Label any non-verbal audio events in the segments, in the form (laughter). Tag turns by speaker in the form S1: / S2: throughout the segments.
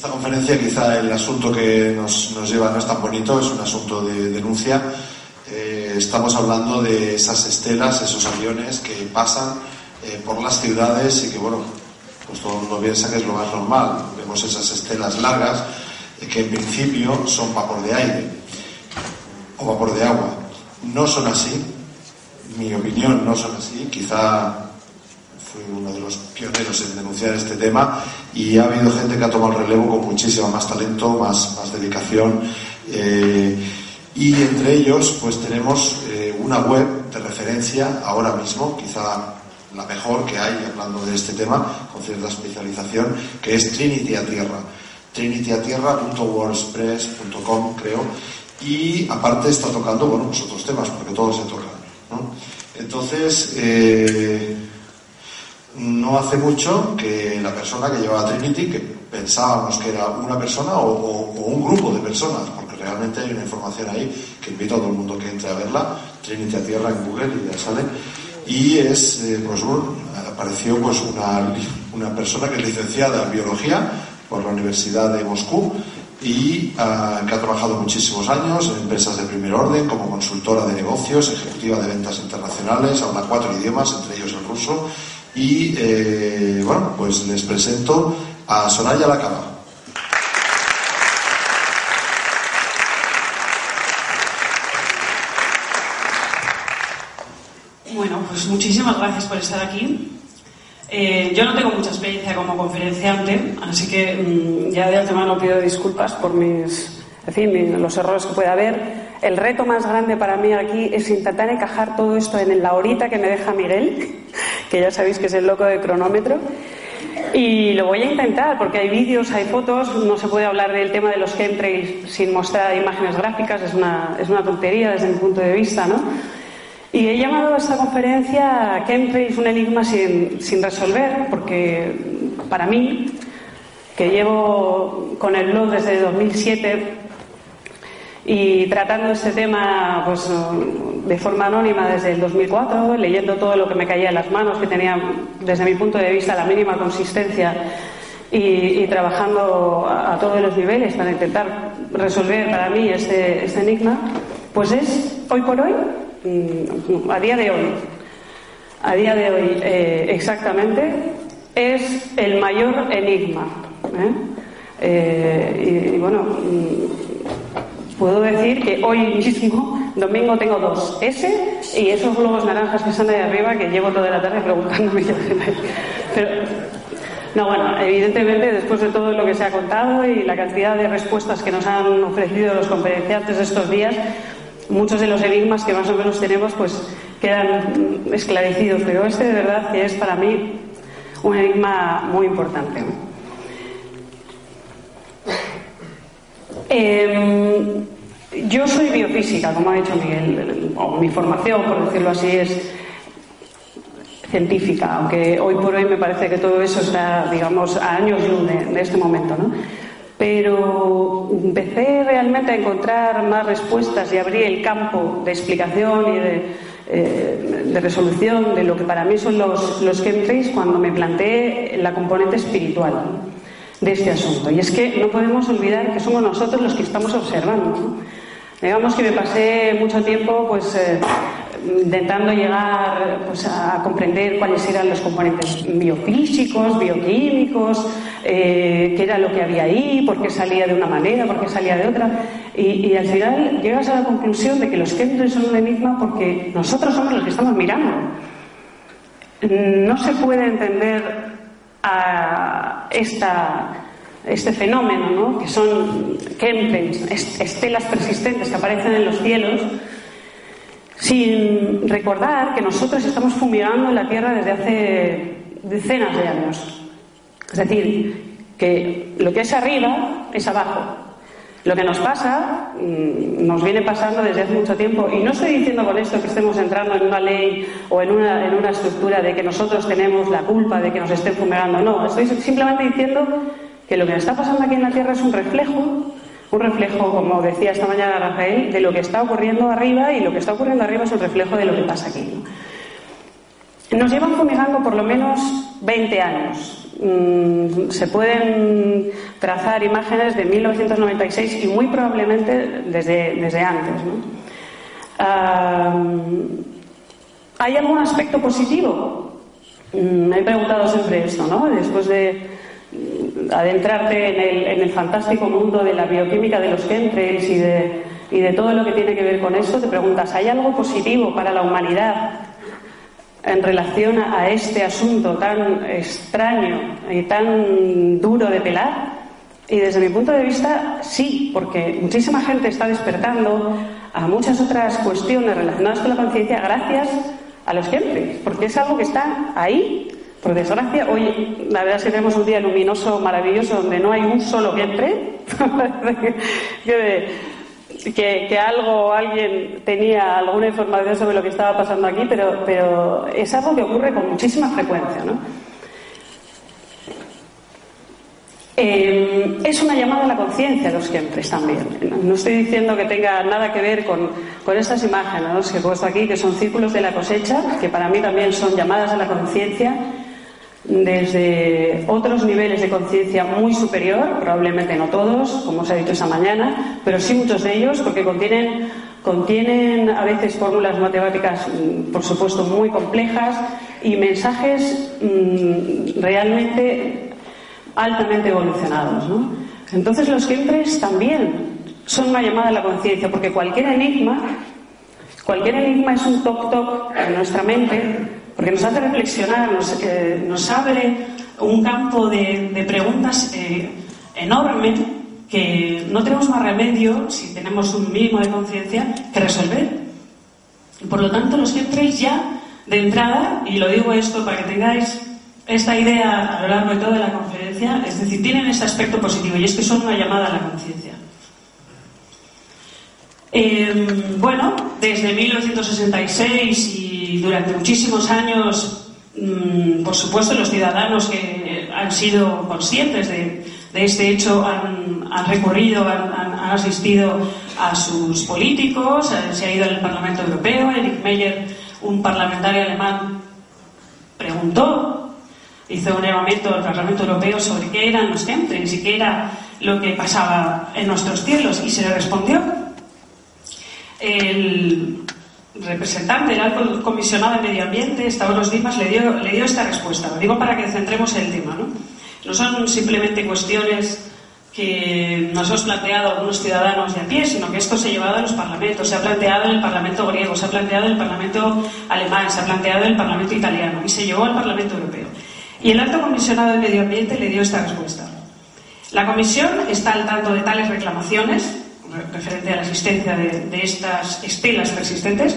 S1: Esta conferencia quizá el asunto que nos, nos lleva no es tan bonito, es un asunto de denuncia. Eh, estamos hablando de esas estelas, esos aviones que pasan eh, por las ciudades y que, bueno, pues todo el mundo piensa que es lo más normal. Vemos esas estelas largas eh, que en principio son vapor de aire o vapor de agua. No son así, mi opinión no son así. Quizá fui uno de los pioneros en denunciar este tema y ha habido gente que ha tomado el relevo con muchísimo más talento, más, más dedicación. Eh, y entre ellos, pues tenemos eh, una web de referencia ahora mismo, quizá la mejor que hay hablando de este tema, con cierta especialización, que es Trinity a Tierra. trinityaTierra.wordpress.com, creo. Y aparte está tocando, bueno, pues otros temas, porque todos se tocan. ¿no? Entonces, eh, no hace mucho que la persona que llevaba Trinity, que pensábamos que era una persona o, un grupo de personas, porque realmente hay una información ahí que invito a todo el mundo que entre a verla, Trinity a Tierra en Google y ya sale. Y es, eh, pues apareció pues una, una persona que es licenciada en biología por la Universidad de Moscú y uh, que ha trabajado muchísimos años en empresas de primer orden como consultora de negocios, ejecutiva de ventas internacionales, habla cuatro idiomas, entre ellos el ruso, y eh, bueno, pues les presento a Soraya Lacaba.
S2: Bueno, pues muchísimas gracias por estar aquí. Eh, yo no tengo mucha experiencia como conferenciante, así que mmm, ya de antemano pido disculpas por mis, en fin, los errores que pueda haber. El reto más grande para mí aquí es intentar encajar todo esto en la horita que me deja Miguel, que ya sabéis que es el loco de cronómetro. Y lo voy a intentar porque hay vídeos, hay fotos, no se puede hablar del tema de los chemtrails sin mostrar imágenes gráficas, es una, es una tontería desde mi punto de vista, ¿no? Y he llamado a esta conferencia Chemtrails un enigma sin, sin resolver, porque para mí, que llevo con el blog desde 2007, y tratando este tema pues, de forma anónima desde el 2004, leyendo todo lo que me caía en las manos, que tenía desde mi punto de vista la mínima consistencia y, trabajando a, todos los niveles para intentar resolver para mí este, este enigma, pues es hoy por hoy, a día de hoy, a día de hoy eh, exactamente, es el mayor enigma. ¿eh? Eh, y, y, bueno, puedo decir que hoy mismo, domingo, tengo dos. Ese y esos globos naranjas que están de arriba que llevo toda la tarde preguntándome. (laughs) Pero, no, bueno, evidentemente después de todo lo que se ha contado y la cantidad de respuestas que nos han ofrecido los conferenciantes estos días, muchos de los enigmas que más o menos tenemos pues quedan esclarecidos, pero este de verdad que es para mí un enigma muy importante. Eh, yo soy biofísica, como ha dicho Miguel, o mi formación, por decirlo así, es científica, aunque hoy por hoy me parece que todo eso está, digamos, a años luz de, este momento, ¿no? Pero empecé realmente a encontrar más respuestas y abrí el campo de explicación y de, eh, resolución de lo que para mí son los, los chemtrails cuando me planteé la componente espiritual. De este asunto. Y es que no podemos olvidar que somos nosotros los que estamos observando. Digamos que me pasé mucho tiempo pues, eh, intentando llegar pues, a comprender cuáles eran los componentes biofísicos, bioquímicos, eh, qué era lo que había ahí, por qué salía de una manera, por qué salía de otra. Y, al final llegas a la conclusión de que los chemtrails son un enigma porque nosotros somos los que estamos mirando. No se puede entender a esta, este fenómeno, ¿no? que son chemtrails, estelas persistentes que aparecen en los cielos, sin recordar que nosotros estamos fumigando la Tierra desde hace decenas de años. Es decir, que lo que es arriba es abajo. Lo que nos pasa nos viene pasando desde hace mucho tiempo y no estoy diciendo con esto que estemos entrando en una ley o en una, en una estructura de que nosotros tenemos la culpa de que nos estén fumegando. No, estoy simplemente diciendo que lo que está pasando aquí en la Tierra es un reflejo, un reflejo, como decía esta mañana Rafael, de lo que está ocurriendo arriba y lo que está ocurriendo arriba es un reflejo de lo que pasa aquí. Nos llevan fumigando por lo menos 20 años. se pueden trazar imágenes de 1996 y muy probablemente desde, desde antes. ¿Hay algún aspecto positivo? Mm, me he preguntado siempre esto, ¿no? Después de mm, adentrarte en el, en el fantástico mundo de la bioquímica de los chemtrails y de, y de todo lo que tiene que ver con esto, te preguntas, ¿hay algo positivo para la humanidad en relación a este asunto tan extraño y tan duro de pelar? Y desde mi punto de vista, sí, porque muchísima gente está despertando a muchas otras cuestiones relacionadas con la conciencia gracias a los chemtrails, porque es algo que está ahí. Por desgracia, hoy la verdad es que tenemos un día luminoso, maravilloso, donde no hay un solo chemtrail. (laughs) que, que algo, alguien tenía alguna información sobre lo que estaba pasando aquí, pero, pero es algo que ocurre con muchísima frecuencia, ¿no? Eh, es una llamada a la conciencia los siempre también. No estoy diciendo que tenga nada que ver con, con estas imágenes que he puesto aquí, que son círculos de la cosecha, que para mí también son llamadas a la conciencia desde otros niveles de conciencia muy superior, probablemente no todos, como os ha dicho esa mañana, pero sí muchos de ellos, porque contienen, contienen a veces fórmulas matemáticas, mm, por supuesto, muy complejas y mensajes mm, realmente altamente evolucionados. Entonces los siempres también son una llamada a la conciencia, porque cualquier enigma, cualquier enigma es un toc-toc en nuestra mente porque nos hace reflexionar, nos, eh, abre un campo de, preguntas eh, enorme que no tenemos más remedio, si tenemos un mínimo de conciencia, que resolver. Por lo tanto, los chemtrails ya, de entrada, y lo digo esto para que tengáis esta idea a lo largo de toda la conferencia, es decir, tienen ese aspecto positivo, y es que son una llamada a la conciencia. Eh, bueno, desde 1966 y durante muchísimos años, mm, por supuesto, los ciudadanos que han sido conscientes de, este hecho han, recurrido, han, asistido a sus políticos, eh, se ha ido al Parlamento Europeo, Eric Meyer, un parlamentario alemán, preguntó, hizo un llamamiento al Parlamento Europeo sobre qué eran los chemtrails y qué era lo que pasaba en nuestros cielos, y se le respondió. El, representante, el alto comisionado de Medio Ambiente, Stavros Dimas, le dio, le dio esta respuesta. Lo digo para que centremos el tema. ¿no? no son simplemente cuestiones que nos hemos planteado algunos ciudadanos de a pie, sino que esto se ha llevado a los parlamentos. Se ha planteado en el Parlamento griego, se ha planteado en el Parlamento alemán, se ha planteado en el Parlamento italiano y se llevó al Parlamento europeo. Y el alto comisionado de Medio Ambiente le dio esta respuesta. La Comisión está al tanto de tales reclamaciones referente a la existencia de, estas estelas persistentes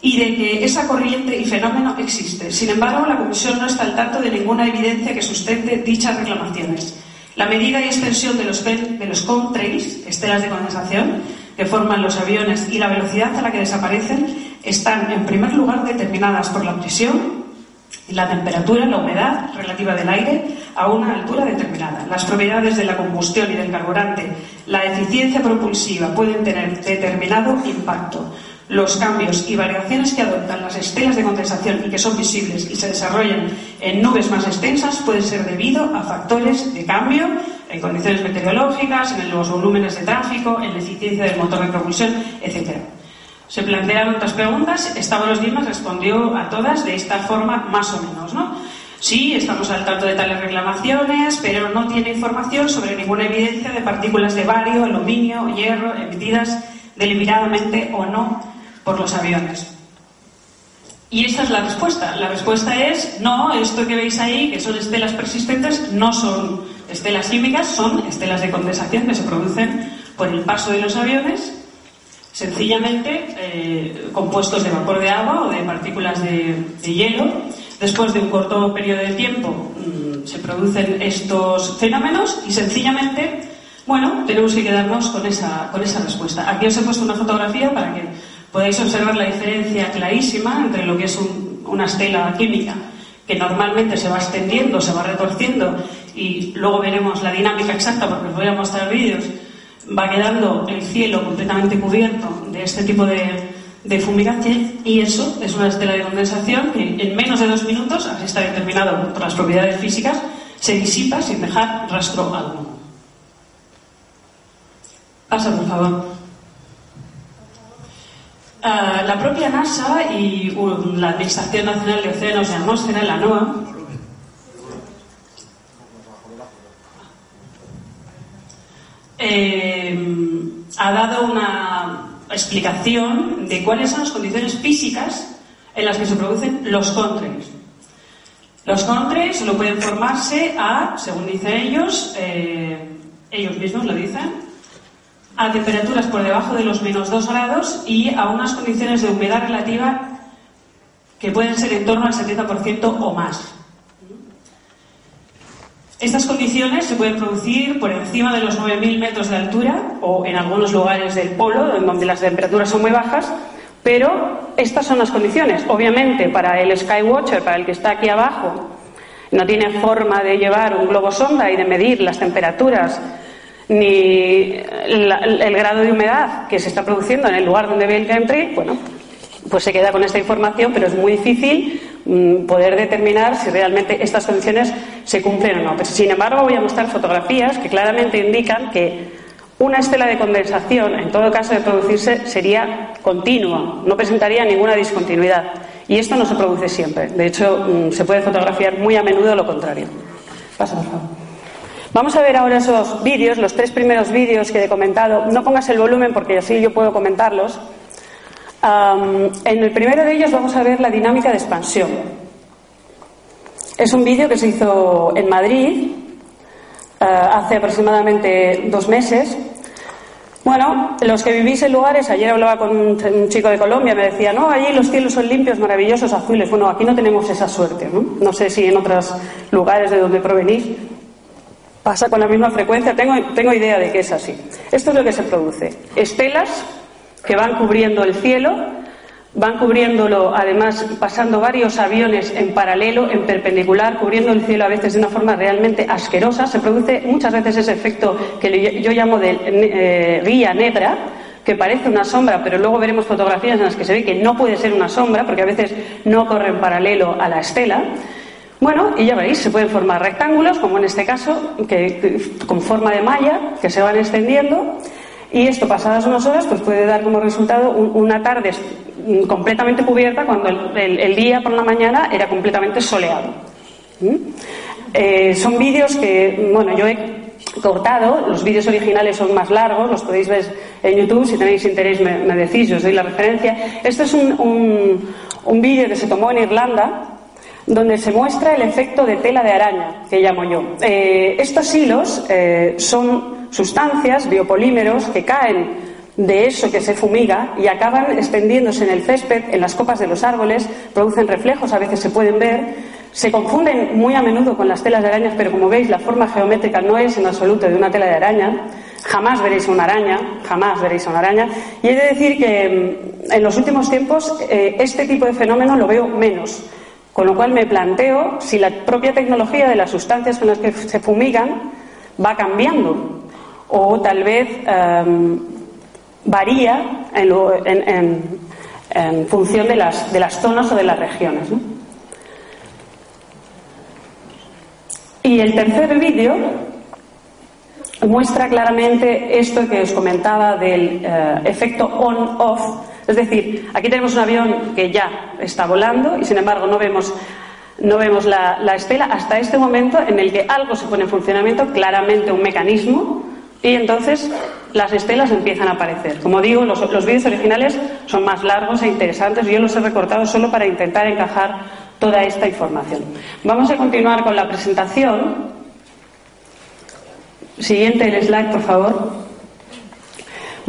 S2: y de que esa corriente y fenómeno existe. Sin embargo, la Comisión no está al tanto de ninguna evidencia que sustente dichas reclamaciones. La medida y extensión de los, de los contrails, estelas de condensación, que forman los aviones y la velocidad a la que desaparecen están, en primer lugar, determinadas por la presión, la temperatura, la humedad relativa del aire a una altura determinada. Las propiedades de la combustión y del carburante, la eficiencia propulsiva pueden tener determinado impacto. Los cambios y variaciones que adoptan las estelas de condensación y que son visibles y se desarrollan en nubes más extensas pueden ser debido a factores de cambio en condiciones meteorológicas, en los volúmenes de tráfico, en la eficiencia del motor de propulsión, etc. Se plantearon otras preguntas, Estados Dimas respondió a todas de esta forma más o menos, ¿no? Sí, estamos al tanto de tales reclamaciones, pero no tiene información sobre ninguna evidencia de partículas de bario, aluminio, hierro emitidas deliberadamente o no por los aviones. Y esta es la respuesta. La respuesta es no, esto que veis ahí, que son estelas persistentes, no son estelas químicas, son estelas de condensación que se producen por el paso de los aviones sencillamente eh, compuestos de vapor de agua o de partículas de, hielo. Después de un corto periodo de tiempo mm, se producen estos fenómenos y sencillamente, bueno, tenemos que quedarnos con esa, con esa respuesta. Aquí os he puesto una fotografía para que podáis observar la diferencia clarísima entre lo que es una estela química que normalmente se va extendiendo, se va retorciendo y luego veremos la dinámica exacta porque os voy a mostrar vídeos va quedando el cielo completamente cubierto de este tipo de, de fumigación y eso es una estela de condensación que en menos de dos minutos, así está determinado por las propiedades físicas, se disipa sin dejar rastro alguno. Pasa, por favor. Ah, la propia NASA y la Administración Nacional de Océanos y Atmósfera, la NOAA, eh, ha dado una explicación de cuáles son las condiciones físicas en las que se producen los contrails. Los contrails solo pueden formarse a, según dicen ellos, eh, ellos mismos lo dicen, a temperaturas por debajo de los menos 2 grados y a unas condiciones de humedad relativa que pueden ser en torno al 70% o más. Estas condiciones se pueden producir por encima de los 9.000 metros de altura o en algunos lugares del polo, donde las temperaturas son muy bajas, pero estas son las condiciones. Obviamente, para el Skywatcher, para el que está aquí abajo, no tiene forma de llevar un globo sonda y de medir las temperaturas ni el grado de humedad que se está produciendo en el lugar donde ve el chemtrail, bueno, pues se queda con esta información, pero es muy difícil mm, poder determinar si realmente estas condiciones se cumplen o no. Pero, sin embargo, voy a mostrar fotografías que claramente indican que una estela de condensación, en todo caso de producirse, sería continua, no presentaría ninguna discontinuidad. Y esto no se produce siempre. De hecho, mm, se puede fotografiar muy a menudo lo contrario. Pasa, por favor. Vamos a ver ahora esos vídeos, los tres primeros vídeos que he comentado. No pongas el volumen porque así yo puedo comentarlos en el primero de ellos vamos a ver la dinámica de expansión. Es un vídeo que se hizo en Madrid eh, hace aproximadamente dos meses. Bueno, los que vivís en lugares, ayer hablaba con un, chico de Colombia, me decía, no, allí los cielos son limpios, maravillosos, azules. Bueno, aquí no tenemos esa suerte, ¿no? No sé si en otros lugares de donde provenís pasa con la misma frecuencia, tengo, tengo idea de que es así. Esto es lo que se produce. Estelas que van cubriendo el cielo, van cubriéndolo, además pasando varios aviones en paralelo, en perpendicular, cubriendo el cielo a veces de una forma realmente asquerosa. Se produce muchas veces ese efecto que yo llamo de eh, guía negra, que parece una sombra, pero luego veremos fotografías en las que se ve que no puede ser una sombra, porque a veces no corre en paralelo a la estela. Bueno, y ya veréis, se pueden formar rectángulos, como en este caso, que, con forma de malla, que se van extendiendo. Y esto, pasadas unas horas, pues puede dar como resultado una tarde completamente cubierta cuando el, día por la mañana era completamente soleado. ¿Mm? Eh, son vídeos que, bueno, yo he cortado, los vídeos originales son más largos, los podéis ver en YouTube, si tenéis interés me, decís, yo os doy la referencia. Este es un, un, vídeo que se tomó en Irlanda, donde se muestra el efecto de tela de araña, que llamo yo. Eh, estos hilos eh, son sustancias, biopolímeros, que caen de eso que se fumiga y acaban extendiéndose en el césped, en las copas de los árboles, producen reflejos, a veces se pueden ver, se confunden muy a menudo con las telas de arañas, pero como veis la forma geométrica no es en absoluto de una tela de araña, jamás veréis una araña, jamás veréis una araña, y he de decir que mm, en los últimos tiempos eh, este tipo de fenómeno lo veo menos, con lo cual me planteo si la propia tecnología de las sustancias con las que se fumigan va cambiando o tal vez em, varía en, función de las, de las, zonas o de las regiones. Y el tercer vídeo muestra claramente esto que os comentaba del eh, efecto on-off. Es decir, aquí tenemos un avión que ya está volando y sin embargo no vemos no vemos la, la, estela hasta este momento en el que algo se pone en funcionamiento, claramente un mecanismo, y entonces las estelas empiezan a aparecer. Como digo, los, vídeos originales son más largos e interesantes. Yo los he recortado solo para intentar encajar toda esta información. Vamos a continuar con la presentación. Siguiente el slide, por favor.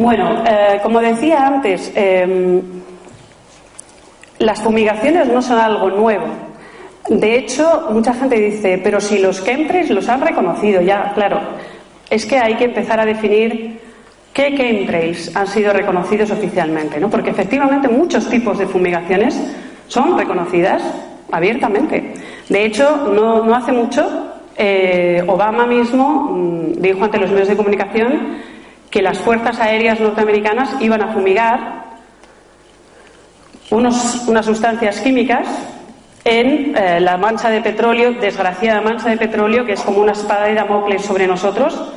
S2: Bueno, eh, como decía antes, em, las fumigaciones no son algo nuevo. De hecho, mucha gente dice, pero si los chemtrails los han reconocido ya, claro es que hay que empezar a definir qué chemtrails han sido reconocidos oficialmente, ¿no? Porque efectivamente muchos tipos de fumigaciones son reconocidas abiertamente. De hecho, no, hace mucho, eh, Obama mismo mm, dijo ante los medios de comunicación que las fuerzas aéreas norteamericanas iban a fumigar unas sustancias químicas en eh, la mancha de petróleo, desgraciada mancha de petróleo, que es como una espada de Damocles sobre nosotros.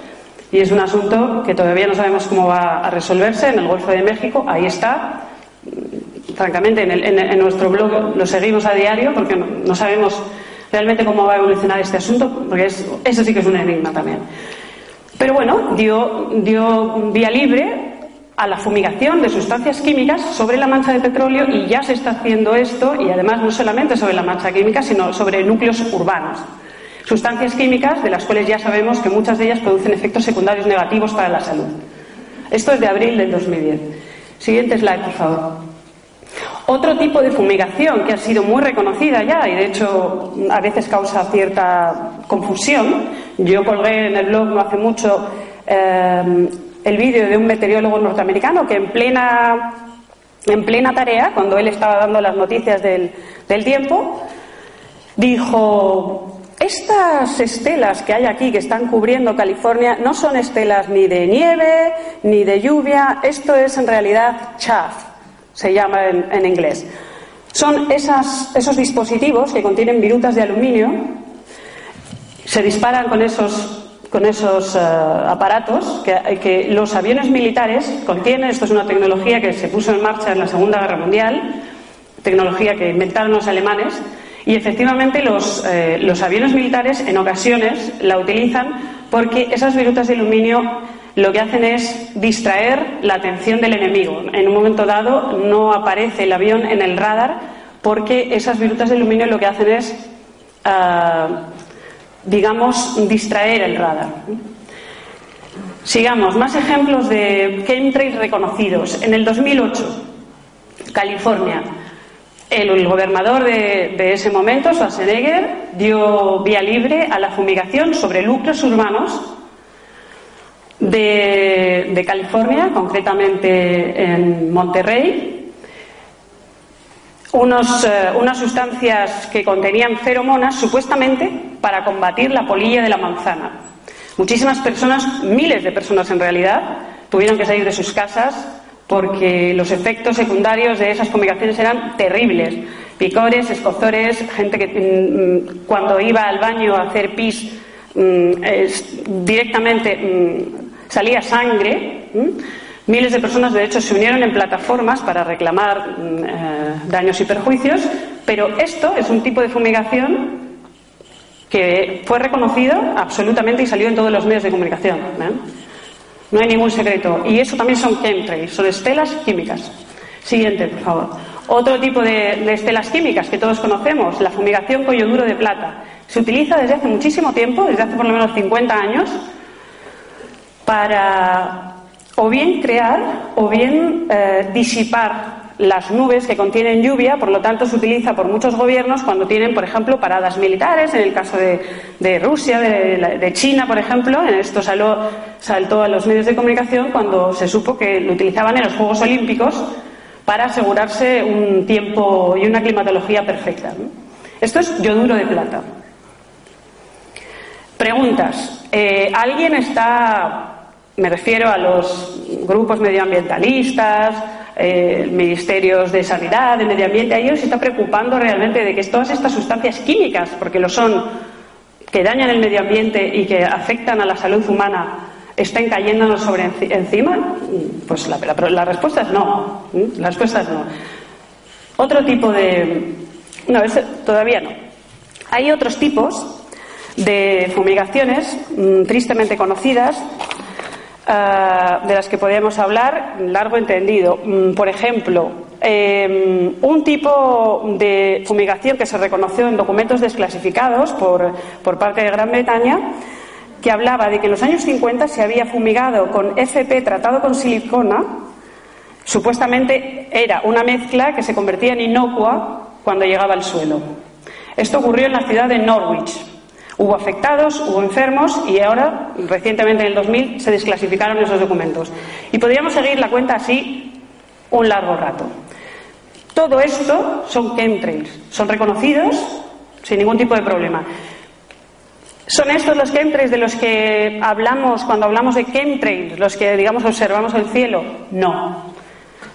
S2: Y es un asunto que todavía no sabemos cómo va a resolverse en el Golfo de México. Ahí está. Francamente, en, nuestro blog lo seguimos a diario porque no, sabemos realmente cómo va a evolucionar este asunto, porque eso sí que es un enigma también. Pero bueno, dio, vía libre a la fumigación de sustancias químicas sobre la mancha de petróleo y ya se está haciendo esto y además no solamente sobre la mancha química sino sobre núcleos urbanos. Sustancias químicas de las cuales ya sabemos que muchas de ellas producen efectos secundarios negativos para la salud. Esto es de abril del 2010. Siguiente slide, por favor. Otro tipo de fumigación que ha sido muy reconocida ya y de hecho a veces causa cierta confusión. Yo colgué en el blog no hace mucho eh, el vídeo de un meteorólogo norteamericano que en plena, en plena tarea, cuando él estaba dando las noticias del, del tiempo, dijo, estas estelas que hay aquí que están cubriendo California no son estelas ni de nieve ni de lluvia, esto es en realidad chaff, se llama en, inglés. Son esas, esos dispositivos que contienen virutas de aluminio, se disparan con esos eh, aparatos que, los aviones militares contienen. Esto es una tecnología que se puso en marcha en la Segunda Guerra Mundial, tecnología que inventaron los alemanes. Y efectivamente los, eh, los aviones militares en ocasiones la utilizan porque esas virutas de aluminio lo que hacen es distraer la atención del enemigo. En un momento dado no aparece el avión en el radar porque esas virutas de aluminio lo que hacen es ah, digamos, distraer el radar. Sigamos, más ejemplos de chemtrails reconocidos. En el 2008, California, el, gobernador de, ese momento, Schwarzenegger, dio vía libre a la fumigación sobre núcleos urbanos de, de California, concretamente en Monterrey, unos, eh, unas sustancias que contenían feromonas supuestamente para combatir la polilla de la manzana. Muchísimas personas, miles de personas en realidad, tuvieron que salir de sus casas porque los efectos secundarios de esas fumigaciones eran terribles. Picores, escozores, gente que mm, mm, cuando iba al baño a hacer pis mm, directamente salía sangre. Miles de personas, de hecho, se unieron en plataformas para reclamar mm, eh, daños y perjuicios, pero esto es un tipo de fumigación que fue reconocido absolutamente y salió en todos los medios de comunicación. ¿eh? No hay ningún secreto. Y eso también son chemtrails, son estelas químicas. Siguiente, por favor. Otro tipo de, de, estelas químicas que todos conocemos, la fumigación con yoduro de plata. Se utiliza desde hace muchísimo tiempo, desde hace por lo menos 50 años, para o bien crear o bien eh, disipar las nubes que contienen lluvia, por lo tanto se utiliza por muchos gobiernos cuando tienen, por ejemplo, paradas militares, en el caso de, Rusia, de, China, por ejemplo, en esto saltó a los medios de comunicación cuando se supo que lo utilizaban en los Juegos Olímpicos para asegurarse un tiempo y una climatología perfecta. Esto es yoduro de plata. Preguntas. Eh, ¿Alguien está me refiero a los grupos medioambientalistas, eh, ministerios de sanidad, de medio ambiente, a ellos se está preocupando realmente de que todas estas sustancias químicas, porque lo son, que dañan el medio ambiente y que afectan a la salud humana, estén cayéndonos sobre encima? Pues la, respuesta es no. La respuesta es no. Otro tipo de. No, todavía no. Hay otros tipos de fumigaciones mm, tristemente conocidas eh, de las que podríamos hablar largo entendido. Mm, por ejemplo, em, un tipo de fumigación que se reconoció en documentos desclasificados por, por parte de Gran Bretaña que hablaba de que en los años 50 se había fumigado con FP tratado con silicona. Supuestamente era una mezcla que se convertía en inocua cuando llegaba al suelo. Esto ocurrió en la ciudad de Norwich, Hubo afectados, hubo enfermos y ahora, recientemente en el 2000, se desclasificaron esos documentos. Y podríamos seguir la cuenta así un largo rato. Todo esto son chemtrails, son reconocidos sin ningún tipo de problema. ¿Son estos los chemtrails de los que hablamos cuando hablamos de chemtrails, los que, digamos, observamos el cielo? No.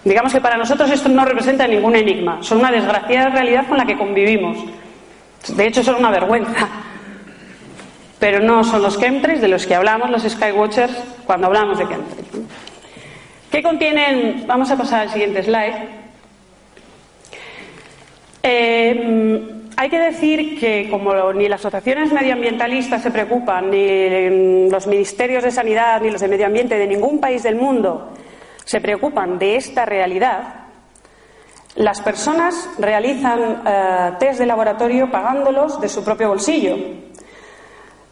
S2: Digamos que para nosotros esto no representa ningún enigma, son una desgraciada realidad con la que convivimos. De hecho, son una vergüenza. Pero no son los chemtrails de los que hablamos los Skywatchers cuando hablamos de chemtrails. ¿Qué contienen? Vamos a pasar al siguiente slide. Eh, hay que decir que como ni las asociaciones medioambientalistas se preocupan, ni los ministerios de sanidad, ni los de medio ambiente de ningún país del mundo se preocupan de esta realidad, las personas realizan eh, test de laboratorio pagándolos de su propio bolsillo.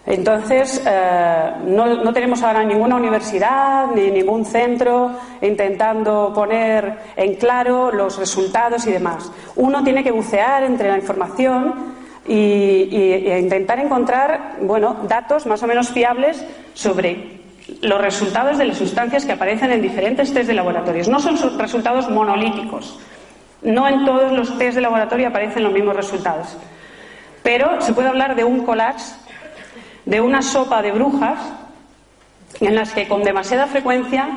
S2: Entonces, eh, no, tenemos ahora ninguna universidad ni ningún centro intentando poner en claro los resultados y demás. Uno tiene que bucear entre la información y, e intentar encontrar bueno, datos más o menos fiables sobre los resultados de las sustancias que aparecen en diferentes test de laboratorios. No son resultados monolíticos. No en todos los test de laboratorio aparecen los mismos resultados. Pero se puede hablar de un collage de una sopa de brujas en las que con demasiada frecuencia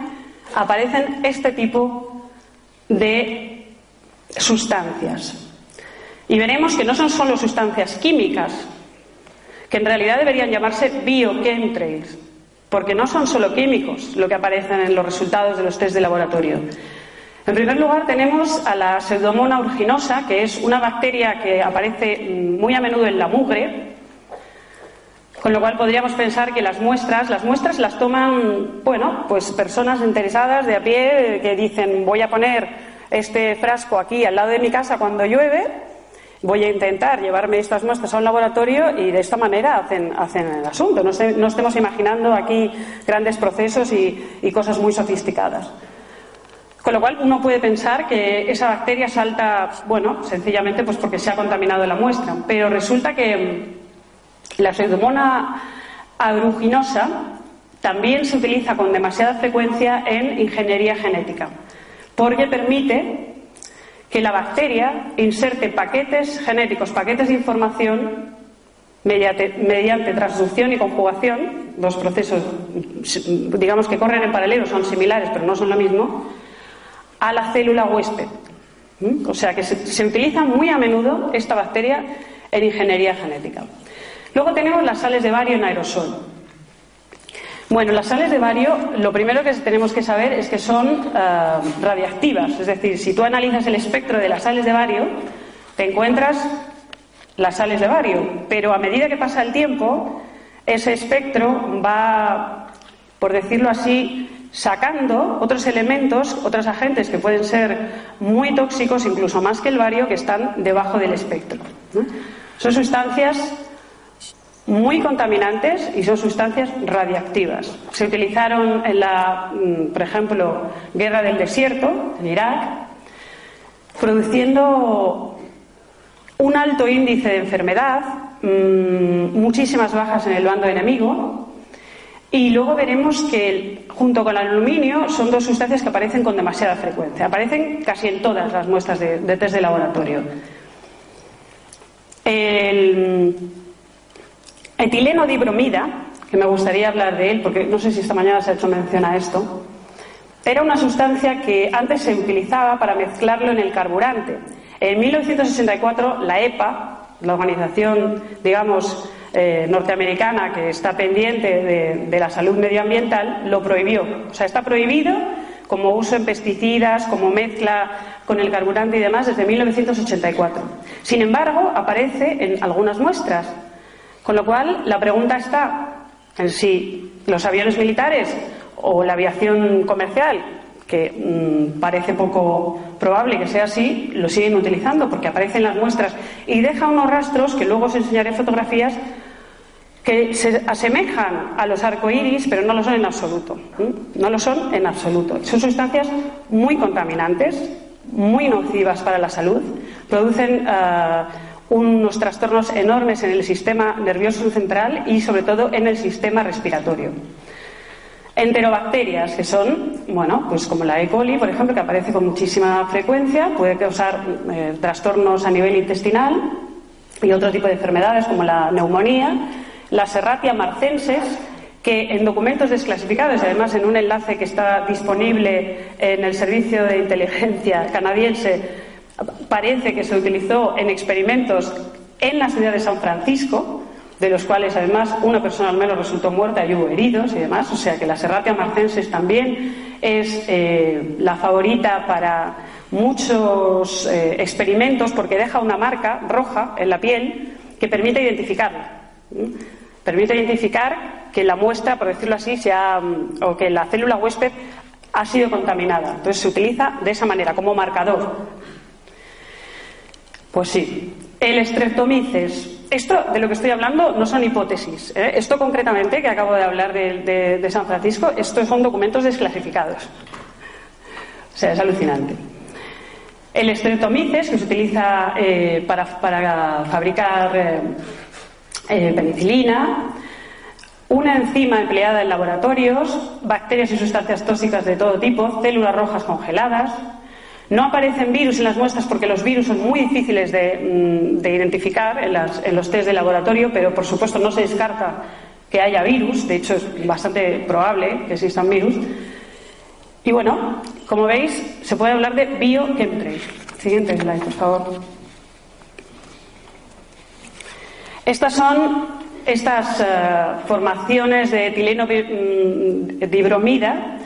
S2: aparecen este tipo de sustancias. Y veremos que no son solo sustancias químicas, que en realidad deberían llamarse biochemtrails, porque no son solo químicos lo que aparecen en los resultados de los test de laboratorio. En primer lugar, tenemos a la pseudomonas aeruginosa, que es una bacteria que aparece muy a menudo en la mugre, con lo cual podríamos pensar que las muestras, las muestras las toman, bueno, pues personas interesadas de a pie que dicen voy a poner este frasco aquí al lado de mi casa cuando llueve, voy a intentar llevarme estas muestras a un laboratorio y de esta manera hacen, hacen el asunto. No, no estemos imaginando aquí grandes procesos y, y cosas muy sofisticadas. Con lo cual uno puede pensar que esa bacteria salta, bueno, sencillamente pues porque se ha contaminado la muestra, pero resulta que la pseudomonas aeruginosa también se utiliza con demasiada frecuencia en ingeniería genética, porque permite que la bacteria inserte paquetes genéticos, paquetes de información mediante, transducción y conjugación, dos procesos, digamos que corren en paralelo, son similares pero no son lo mismo, a la célula huésped. ¿Mm? O sea que se utiliza muy a menudo esta bacteria en ingeniería genética. Luego tenemos las sales de bario en aerosol. Bueno, las sales de bario, lo primero que tenemos que saber es que son eh, radiactivas. Es decir, si tú analizas el espectro de las sales de bario, te encuentras las sales de bario. Pero a medida que pasa el tiempo, ese espectro va, por decirlo así, sacando otros elementos, otros agentes que pueden ser muy tóxicos, incluso más que el bario, que están debajo del espectro. Son sustancias muy contaminantes y son sustancias radiactivas. Se utilizaron en la, mm, por ejemplo, guerra del desierto, en Irak, produciendo un alto índice de enfermedad, mm, muchísimas bajas en el bando enemigo, y luego veremos que junto con el aluminio son dos sustancias que aparecen con demasiada frecuencia. Aparecen casi en todas las muestras de, de test de laboratorio. El, Etileno dibromida, que me gustaría hablar de él, porque no sé si esta mañana se ha hecho mención a esto, era una sustancia que antes se utilizaba para mezclarlo en el carburante. En 1964, la EPA, la organización, digamos, eh, norteamericana que está pendiente de, de la salud medioambiental, lo prohibió. O sea, está prohibido como uso en pesticidas, como mezcla con el carburante y demás desde 1984. Sin embargo, aparece en algunas muestras con lo cual, la pregunta está en si los aviones militares o la aviación comercial, que mm, parece poco probable que sea así, lo siguen utilizando porque aparecen las muestras y deja unos rastros que luego os enseñaré fotografías que se asemejan a los arcoíris, pero no lo son en absoluto. No lo son en absoluto. Son sustancias muy contaminantes, muy nocivas para la salud, producen. Ah, unos trastornos enormes en el sistema nervioso central y sobre todo en el sistema respiratorio. Enterobacterias, que son, bueno, pues como la E. coli, por ejemplo, que aparece con muchísima frecuencia, puede causar eh, trastornos a nivel intestinal y otro tipo de enfermedades como la neumonía, la serratia marcenses, que en documentos desclasificados, y además en un enlace que está disponible en el Servicio de Inteligencia canadiense, parece que se utilizó en experimentos en la ciudad de San Francisco, de los cuales además una persona al menos resultó muerta y hubo heridos y demás, o sea que la Serratia marcensis también es eh, la favorita para muchos eh, experimentos porque deja una marca roja en la piel que permite identificarla. Permite identificar que la muestra, por decirlo así, sea, mm, o que la célula huésped ha sido contaminada. Entonces se utiliza de esa manera, como marcador. Pues sí. El estreptomices. Esto de lo que estoy hablando no son hipótesis. ¿eh? Esto concretamente, que acabo de hablar de, San Francisco, estos son documentos desclasificados. O sea, es alucinante. El estreptomices, que se utiliza eh, para, fabricar eh, penicilina, una enzima empleada en laboratorios, bacterias y sustancias tóxicas de todo tipo, células rojas congeladas, no aparecen virus en las muestras porque los virus son muy difíciles de, mm, identificar en, los test de laboratorio, pero por supuesto no se descarta que haya virus, de hecho es bastante probable que existan virus. Y bueno, como veis, se puede hablar de biochemistry. Siguiente slide, por favor. Estas son estas eh, formaciones de etileno mm, dibromida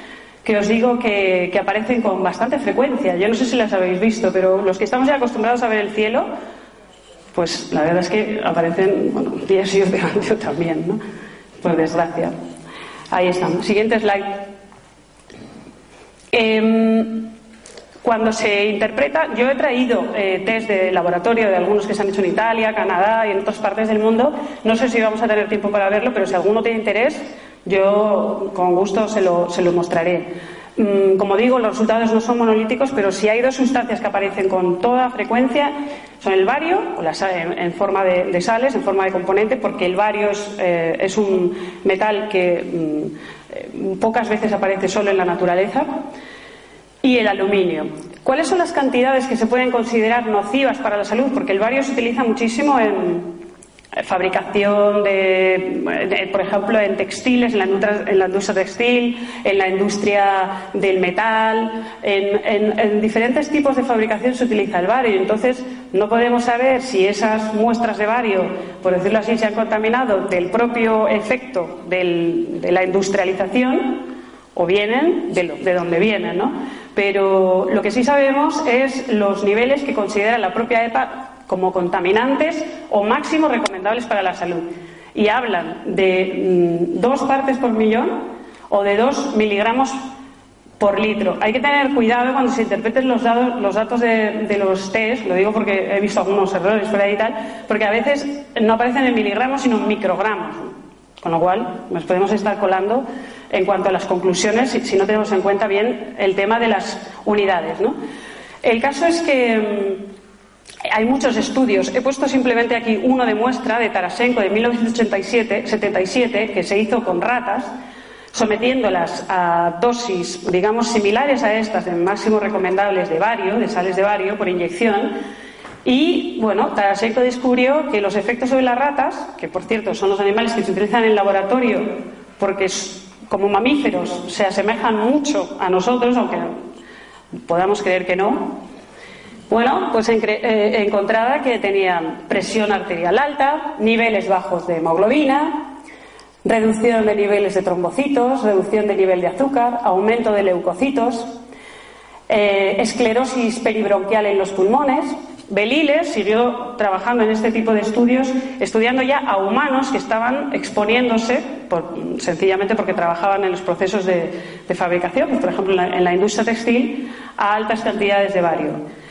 S2: que os digo que, aparecen con bastante frecuencia. Yo no sé si las habéis visto, pero los que estamos ya acostumbrados a ver el cielo, pues la verdad es que aparecen, bueno, días y de también, ¿no? Por desgracia. Ahí están. Siguiente slide. Em, cuando se interpreta, yo he traído eh, test de laboratorio de algunos que se han hecho en Italia, Canadá y en otras partes del mundo. No sé si vamos a tener tiempo para verlo, pero si alguno tiene interés, yo con gusto se lo, se lo mostraré. Mm, como digo, los resultados no son monolíticos, pero si hay dos sustancias que aparecen con toda frecuencia, son el bario, en, forma de, sales, en forma de componente, porque el bario es, eh, un metal que mm, eh, pocas veces aparece solo en la naturaleza, y el aluminio. ¿Cuáles son las cantidades que se pueden considerar nocivas para la salud? Porque el bario se utiliza muchísimo en, fabricación de, por ejemplo, en textiles, en la, industria, textil, en la industria del metal, en, diferentes tipos de fabricación se utiliza el bario. Entonces, no podemos saber si esas muestras de bario, por decirlo así, se han contaminado del propio efecto de la industrialización o vienen de, de donde vienen, ¿no? Pero lo que sí sabemos es los niveles que considera la propia EPA como contaminantes o máximos recomendables para la salud. Y hablan de mm, dos partes por millón o de dos miligramos por litro. Hay que tener cuidado cuando se interpreten los, datos, los datos de, los test, lo digo porque he visto algunos errores por ahí y tal, porque a veces no aparecen en miligramos sino en microgramos. Con lo cual nos podemos estar colando en cuanto a las conclusiones si, no tenemos en cuenta bien el tema de las unidades. ¿no? El caso es que mm, hay muchos estudios. He puesto simplemente aquí uno de muestra de Tarasenko de 1977 que se hizo con ratas, sometiéndolas a dosis, digamos, similares a estas de máximos recomendables de bario, de sales de bario por inyección. Y bueno, Tarasenko descubrió que los efectos sobre las ratas, que por cierto son los animales que se utilizan en laboratorio porque como mamíferos se asemejan mucho a nosotros, aunque podamos creer que no, bueno, pues eh, encontraba que tenían presión arterial alta, niveles bajos de hemoglobina, reducción de niveles de trombocitos, reducción de nivel de azúcar, aumento de leucocitos, eh, esclerosis peribronquial en los pulmones. Beliles siguió trabajando en este tipo de estudios, estudiando ya a humanos que estaban exponiéndose, sencillamente porque trabajaban en los procesos de, fabricación, pues, por ejemplo en la industria textil, a altas cantidades de bario.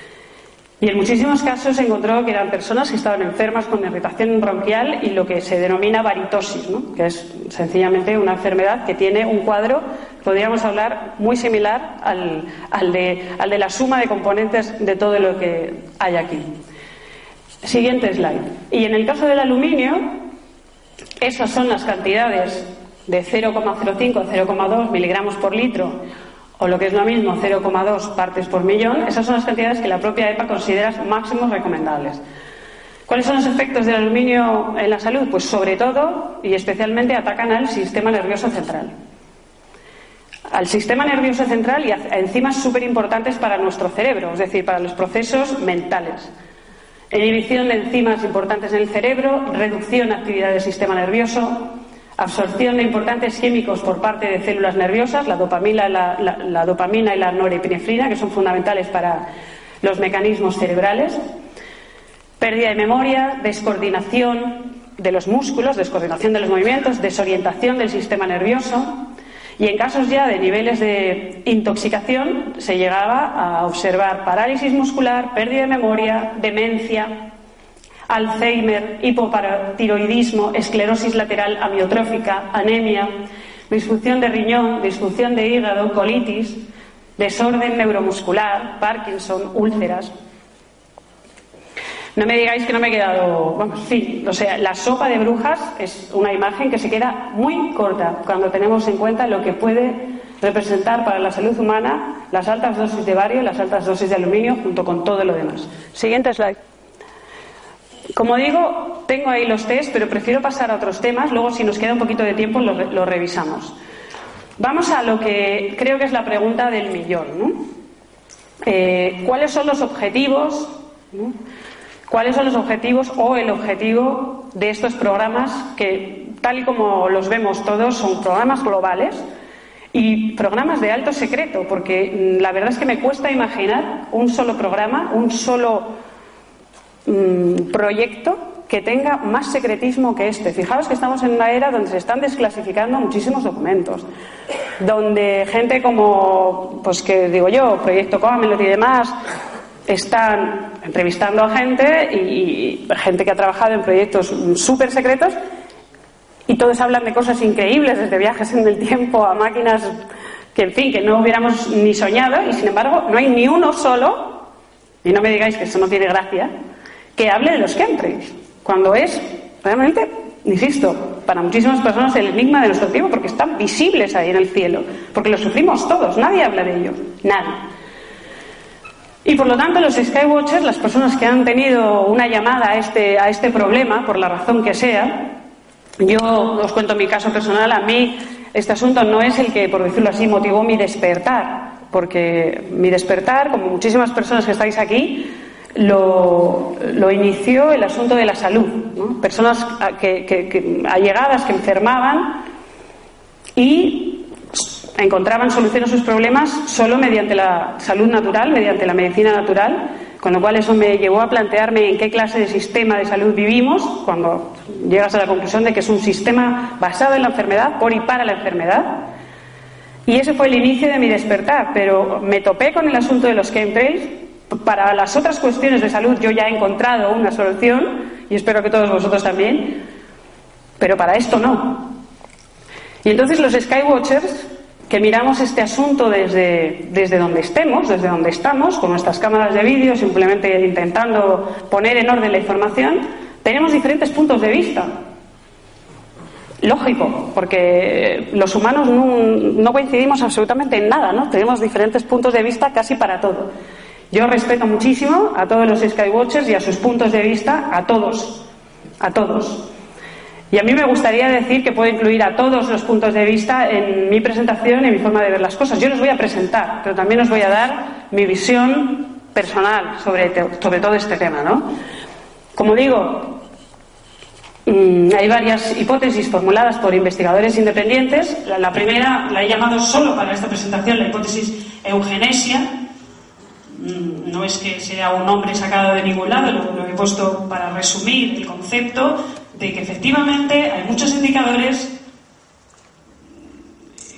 S2: Y en muchísimos casos se encontró que eran personas que estaban enfermas con irritación bronquial y lo que se denomina varitosis, que es sencillamente una enfermedad que tiene un cuadro, podríamos hablar, muy similar al, al de la suma de componentes de todo lo que hay aquí. Siguiente slide. Y en el caso del aluminio, esas son las cantidades de 0,05 a 0,2 miligramos por litro o lo que es lo mismo 0,2 partes por millón, esas son las cantidades que la propia EPA considera máximos recomendables. ¿Cuáles son los efectos del aluminio en la salud? Pues sobre todo y especialmente atacan al sistema nervioso central. Al sistema nervioso central y a enzimas súper importantes para nuestro cerebro, es decir, para los procesos mentales. inhibición de enzimas importantes en el cerebro, reducción de actividad del sistema nervioso, absorción de importantes químicos por parte de células nerviosas, la dopamina, la, dopamina y la norepinefrina, que son fundamentales para los mecanismos cerebrales, pérdida de memoria, descoordinación de los músculos, descoordinación de los movimientos, desorientación del sistema nervioso, y en casos ya de niveles de intoxicación se llegaba a observar parálisis muscular, pérdida de memoria, demencia, Alzheimer, hipoparatiroidismo, esclerosis lateral amiotrófica, anemia, disfunción de riñón, disfunción de hígado, colitis, desorden neuromuscular, Parkinson, úlceras. No me digáis que no me he quedado. Vamos, sí, o sea, la sopa de brujas es una imagen que se queda muy corta cuando tenemos en cuenta lo que puede representar para la salud humana las altas dosis de bario y las altas dosis de aluminio junto con todo lo demás. Siguiente slide. Como digo, tengo ahí los test, pero prefiero pasar a otros temas. Luego, si nos queda un poquito de tiempo, lo, revisamos. Vamos a lo que creo que es la pregunta del millón. Eh, ¿Cuáles son los objetivos? ¿Cuáles son los objetivos o el objetivo de estos programas que, tal y como los vemos todos, son programas globales y programas de alto secreto? Porque mm, la verdad es que me cuesta imaginar un solo programa, un solo mm, proyecto que tenga más secretismo que este. Fijaos que estamos en una era donde se están desclasificando muchísimos documentos, donde gente como, pues que digo yo, Proyecto Comelot y demás, están entrevistando a gente y, gente que ha trabajado en proyectos súper secretos y todos hablan de cosas increíbles, desde viajes en el tiempo a máquinas que, en fin, que no hubiéramos ni soñado y sin embargo no hay ni uno solo, y no me digáis que eso no tiene gracia, que hable de los chemtrails, cuando es realmente, insisto, para muchísimas personas el enigma de nuestro tiempo porque están visibles ahí en el cielo, porque lo sufrimos todos, nadie habla de ellos, nadie. Y por lo tanto, los Skywatchers, las personas que han tenido una llamada a este, a este problema, por la razón que sea, yo os cuento mi caso personal, a mí este asunto no es el que, por decirlo así, motivó mi despertar, porque mi despertar, como muchísimas personas que estáis aquí, lo, inició el asunto de la salud. Personas que, que, allegadas que enfermaban y encontraban solución a sus problemas solo mediante la salud natural, mediante la medicina natural, con lo cual eso me llevó a plantearme en qué clase de sistema de salud vivimos, cuando llegas a la conclusión de que es un sistema basado en la enfermedad, por y para la enfermedad. Y ese fue el inicio de mi despertar, pero me topé con el asunto de los chemtrails. Para las otras cuestiones de salud yo ya he encontrado una solución y espero que todos vosotros también, pero para esto no. Y entonces los Skywatchers que miramos este asunto desde, desde donde estemos, desde donde estamos, con nuestras cámaras de vídeo, simplemente intentando poner en orden la información, tenemos diferentes puntos de vista. Lógico, porque los humanos no, coincidimos absolutamente en nada, ¿no? Tenemos diferentes puntos de vista casi para todo. Yo respeto muchísimo a todos los Skywatchers y a sus puntos de vista, a todos, a todos. Y a mí me gustaría decir que puedo incluir a todos los puntos de vista en mi presentación y en mi forma de ver las cosas. Yo los voy a presentar, pero también os voy a dar mi visión personal sobre, sobre todo este tema. ¿no? Como digo, mm, hay varias hipótesis formuladas por investigadores independientes. La, primera la he llamado solo para esta presentación la hipótesis eugenesia. Mm, no es que sea un nombre sacado de ningún lado, lo he puesto para resumir el concepto de que efectivamente hay muchos indicadores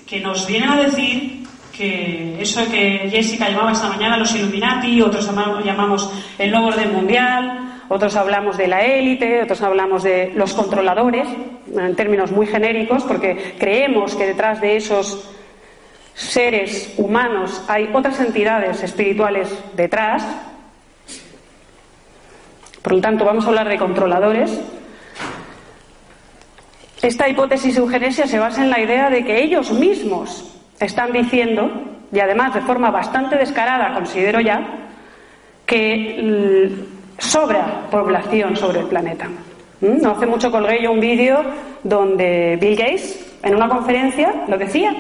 S2: que nos vienen a decir que eso que Jessica llamaba esta mañana los Illuminati, otros llamamos el nuevo orden mundial, otros hablamos de la élite, otros hablamos de los controladores, en términos muy genéricos, porque creemos que detrás de esos seres humanos hay otras entidades espirituales detrás. Por lo tanto, vamos a hablar de controladores, esta hipótesis eugenesia se basa en la idea de que ellos mismos están diciendo, y además de forma bastante descarada, considero ya, que sobra población sobre el planeta. ¿Mm? No hace mucho colgué yo un vídeo donde Bill Gates, en una conferencia, lo decía.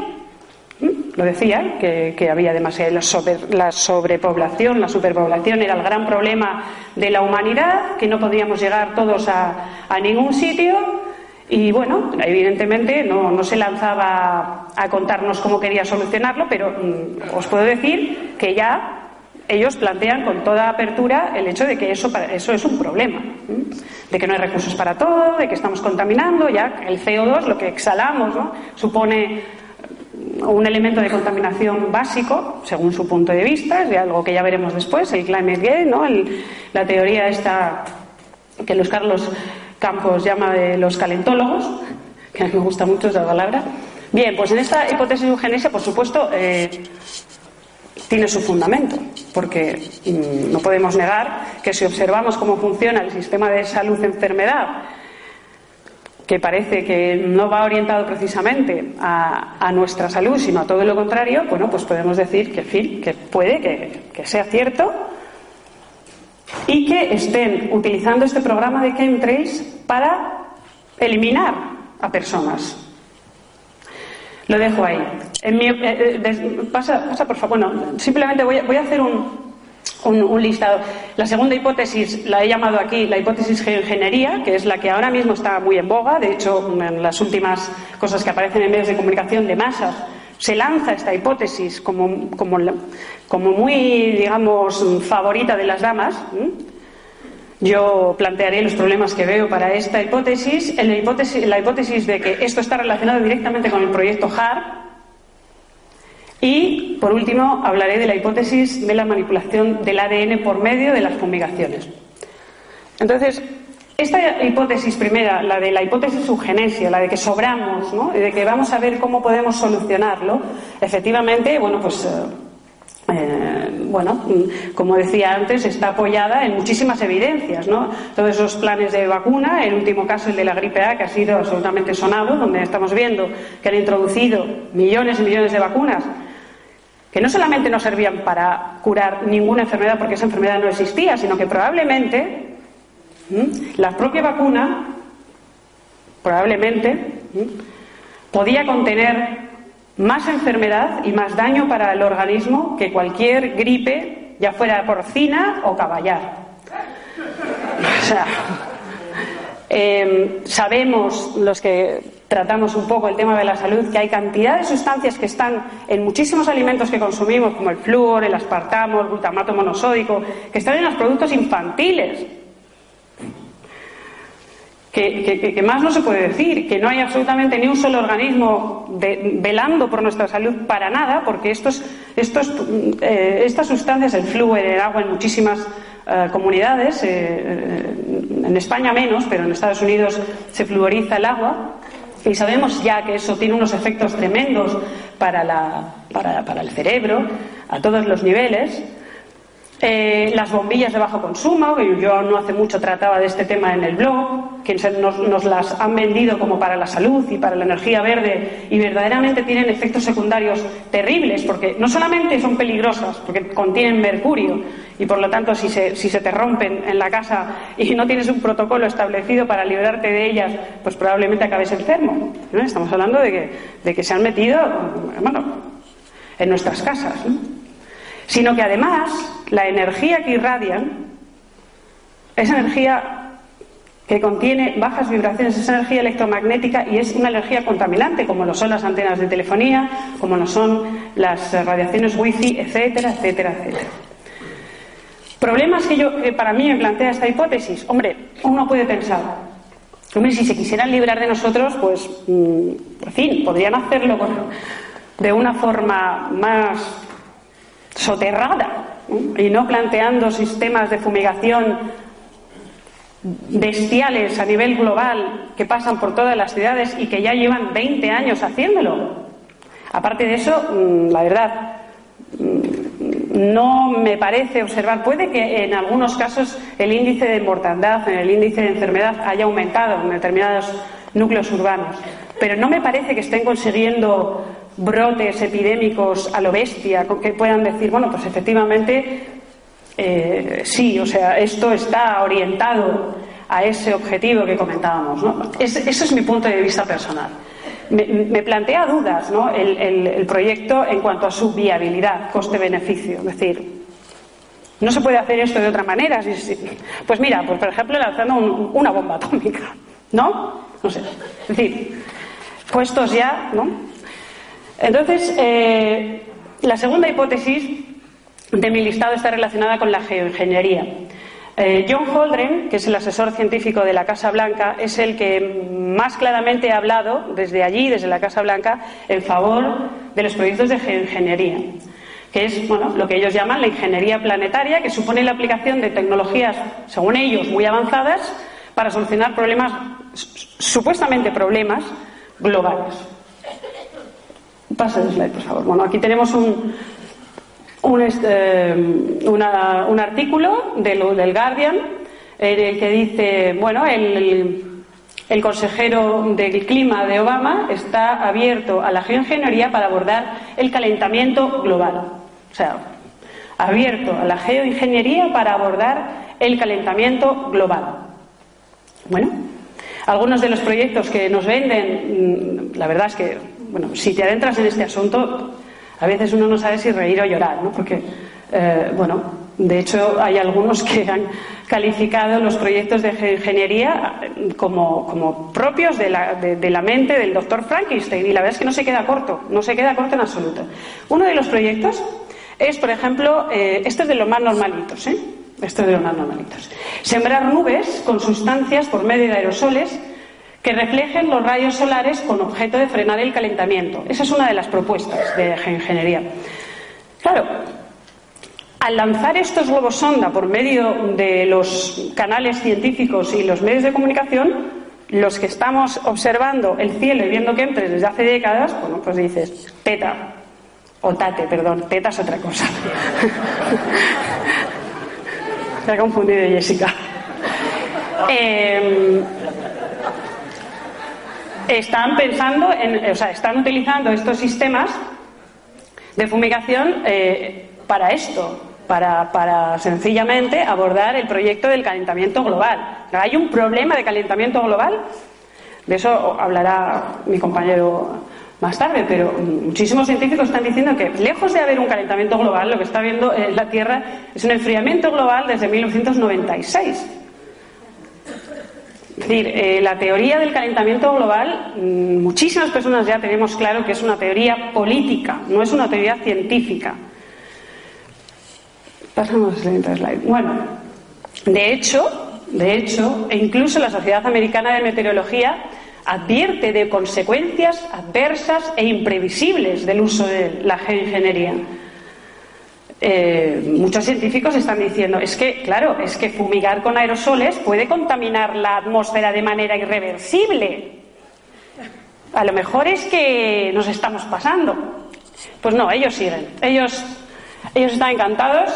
S2: Lo decía, que, había demasiada la, sobrepoblación, la superpoblación era el gran problema de la humanidad, que no podíamos llegar todos a, ningún sitio. Y bueno, evidentemente no, se lanzaba a contarnos cómo quería solucionarlo, pero mm, os puedo decir que ya ellos plantean con toda apertura el hecho de que eso, eso es un problema, de que no hay recursos para todo, de que estamos contaminando, ya el CO2, lo que exhalamos, ¿no? supone un elemento de contaminación básico, según su punto de vista, es algo que ya veremos después, el climate gay, ¿no? la teoría esta que los Carlos Campos llama de los calentólogos, que a mí me gusta mucho esa palabra. Bien, pues en esta hipótesis eugenesia, por supuesto, eh, tiene su fundamento, porque mm, no podemos negar que si observamos cómo funciona el sistema de salud-enfermedad, que parece que no va orientado precisamente a, nuestra salud, sino a todo lo contrario, bueno, pues podemos decir que, puede que, sea cierto y que estén utilizando este programa de chemtrails para eliminar a personas. Lo dejo ahí. Eh, eh, pasa, pasa, por favor. Bueno, simplemente voy a hacer un, La segunda hipótesis la he llamado aquí la hipótesis geoingeniería, que es la que ahora mismo está muy en boga. De hecho, en las últimas cosas que aparecen en medios de comunicación de masas, se lanza esta hipótesis como, muy, digamos, favorita de las damas. Yo plantearé los problemas que veo para esta hipótesis. La hipótesis, la hipótesis de que esto está relacionado directamente con el proyecto HAR, y, por último, hablaré de la hipótesis de la manipulación del ADN por medio de las fumigaciones. Entonces, esta hipótesis primera, la de la hipótesis subgenesia, la de que sobramos, ¿no? y de que vamos a ver cómo podemos solucionarlo, efectivamente, bueno, pues. Eh, eh, bueno, como decía antes, está apoyada en muchísimas evidencias, ¿no? Todos esos planes de vacuna, el último caso, el de la gripe A, que ha sido absolutamente sonado, donde estamos viendo que han introducido millones y millones de vacunas que no solamente no servían para curar ninguna enfermedad porque esa enfermedad no existía, sino que probablemente la propia vacuna, probablemente, podía contener más enfermedad y más daño para el organismo que cualquier gripe, ya fuera porcina o caballar. (laughs) O sea, em, sabemos los que tratamos un poco el tema de la salud, que hay cantidad de sustancias que están en muchísimos alimentos que consumimos, como el flúor, el aspartamo, el glutamato monosódico, que están en los productos infantiles. Que, más no se puede decir, que no hay absolutamente ni un solo organismo velando por nuestra salud para nada, porque estos, estos, eh, estas sustancias, el flúor, el agua en muchísimas eh, comunidades, eh, en España menos, pero en Estados Unidos se fluoriza el agua, y sabemos ya que eso tiene unos efectos tremendos para, el cerebro a todos los niveles. Eh, las bombillas de bajo consumo, yo no hace mucho trataba de este tema en el blog, que nos, las han vendido como para la salud y para la energía verde y verdaderamente tienen efectos secundarios terribles, porque no solamente son peligrosas, porque contienen mercurio y por lo tanto si se, si se te rompen en la casa y no tienes un protocolo establecido para librarte de ellas, pues probablemente acabes enfermo. Estamos hablando de que, de que se han metido, bueno, en nuestras casas sino que además la energía que irradian es energía que contiene bajas vibraciones, es energía electromagnética y es una energía contaminante, como lo son las antenas de telefonía, como lo son las radiaciones wifi, etcétera, etcétera, etcétera. Problemas que yo, que para mí me plantea esta hipótesis. Hombre, uno puede pensar, hombre, si se quisieran librar de nosotros, pues, mm, en fin, podrían hacerlo de una forma más soterrada y no planteando sistemas de fumigación bestiales a nivel global que pasan por todas las ciudades y que ya llevan 20 años haciéndolo. Aparte de eso, mm, la verdad, mm, no me parece observar, puede que en algunos casos el índice de mortandad, el índice de enfermedad haya aumentado en determinados núcleos urbanos, pero no me parece que estén consiguiendo brotes epidémicos a lo bestia, que puedan decir, bueno, pues efectivamente eh, sí, o sea, esto está orientado a ese objetivo que comentábamos. ¿no? ese es mi punto de vista personal. me, plantea dudas ¿no? el, proyecto en cuanto a su viabilidad, coste-beneficio. Es decir, no se puede hacer esto de otra manera. Pues mira, pues por ejemplo lanzando una bomba atómica, ¿no? No sé. Es decir, puestos ya, ¿no? Entonces, eh, la segunda hipótesis de mi listado está relacionada con la geoingeniería. Eh, John Holdren, que es el asesor científico de la Casa Blanca, es el que más claramente ha hablado desde allí, desde la Casa Blanca, en favor de los proyectos de geoingeniería, que es lo que ellos llaman la ingeniería planetaria, que supone la aplicación de tecnologías, según ellos, muy avanzadas para solucionar problemas, supuestamente problemas globales. Pasa el slide, por favor. Bueno, aquí tenemos un, un, este, un artículo del Guardian en el que dice, bueno, el, el consejero del clima de Obama está abierto a la geoingeniería para abordar el calentamiento global. O sea, abierto a la geoingeniería para abordar el calentamiento global. Bueno, algunos de los proyectos que nos venden, mm, la verdad es que, bueno, si te adentras en este asunto, a veces uno no sabe si reír o llorar, ¿no? Porque, eh, bueno, de hecho hay algunos que han calificado los proyectos de ingeniería como, propios de la, de la, mente del doctor Frankenstein y la verdad es que no se queda corto, no se queda corto en absoluto. Uno de los proyectos es, por ejemplo, eh, este es de los más normalitos, ¿eh? Este es de los más normalitos. Sembrar nubes con sustancias por medio de aerosoles que reflejen los rayos solares con objeto de frenar el calentamiento. Esa es una de las propuestas de ingeniería. Claro, al lanzar estos globos sonda por medio de los canales científicos y los medios de comunicación, los que estamos observando el cielo y viendo que entres desde hace décadas, bueno, pues dices, teta, o tate, perdón, teta es otra cosa. (laughs) Se ha confundido Jessica. Eh, están pensando, en, o sea, están utilizando estos sistemas de fumigación eh, para esto, para, para, sencillamente abordar el proyecto del calentamiento global. Hay un problema de calentamiento global, de eso hablará mi compañero más tarde, pero muchísimos científicos están diciendo que lejos de haber un calentamiento global, lo que está viendo en la Tierra es un enfriamiento global desde 1996. Es decir, eh, la teoría del calentamiento global, mm, muchísimas personas ya tenemos claro que es una teoría política, no es una teoría científica. Pasamos al siguiente slide. Bueno, de hecho, de hecho, e incluso la Sociedad Americana de Meteorología advierte de consecuencias adversas e imprevisibles del uso de la geoingeniería. Eh, muchos científicos están diciendo, es que, claro, es que fumigar con aerosoles puede contaminar la atmósfera de manera irreversible. A lo mejor es que nos estamos pasando. Pues no, ellos siguen. Ellos, ellos están encantados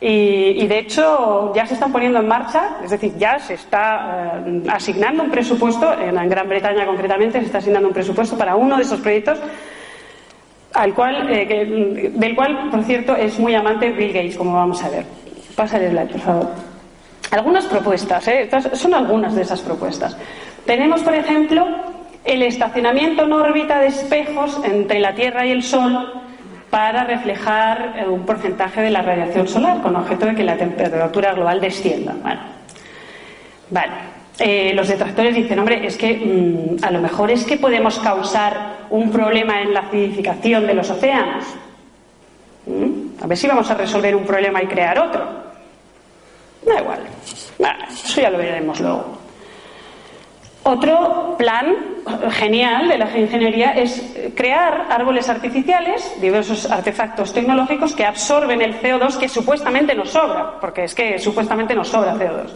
S2: y, de hecho ya se están poniendo en marcha, es decir, ya se está eh, asignando un presupuesto, en Gran Bretaña concretamente se está asignando un presupuesto para uno de esos proyectos al cual, eh, del cual, por cierto, es muy amante Bill Gates, como vamos a ver. Pásale el slide, por favor. Algunas propuestas, ¿eh? son algunas de esas propuestas. Tenemos, por ejemplo, el estacionamiento en órbita de espejos entre la Tierra y el Sol para reflejar eh, un porcentaje de la radiación solar, con objeto de que la temperatura global descienda. Bueno, vale. Eh, los detractores dicen, hombre, es que mm, a lo mejor es que podemos causar un problema en la acidificación de los océanos. ¿Mm? A ver si vamos a resolver un problema y crear otro. Da igual. eso ya lo veremos luego. Otro plan genial de la ingeniería es crear árboles artificiales, diversos artefactos tecnológicos que absorben el CO2 que supuestamente nos sobra, porque es que supuestamente nos sobra CO2.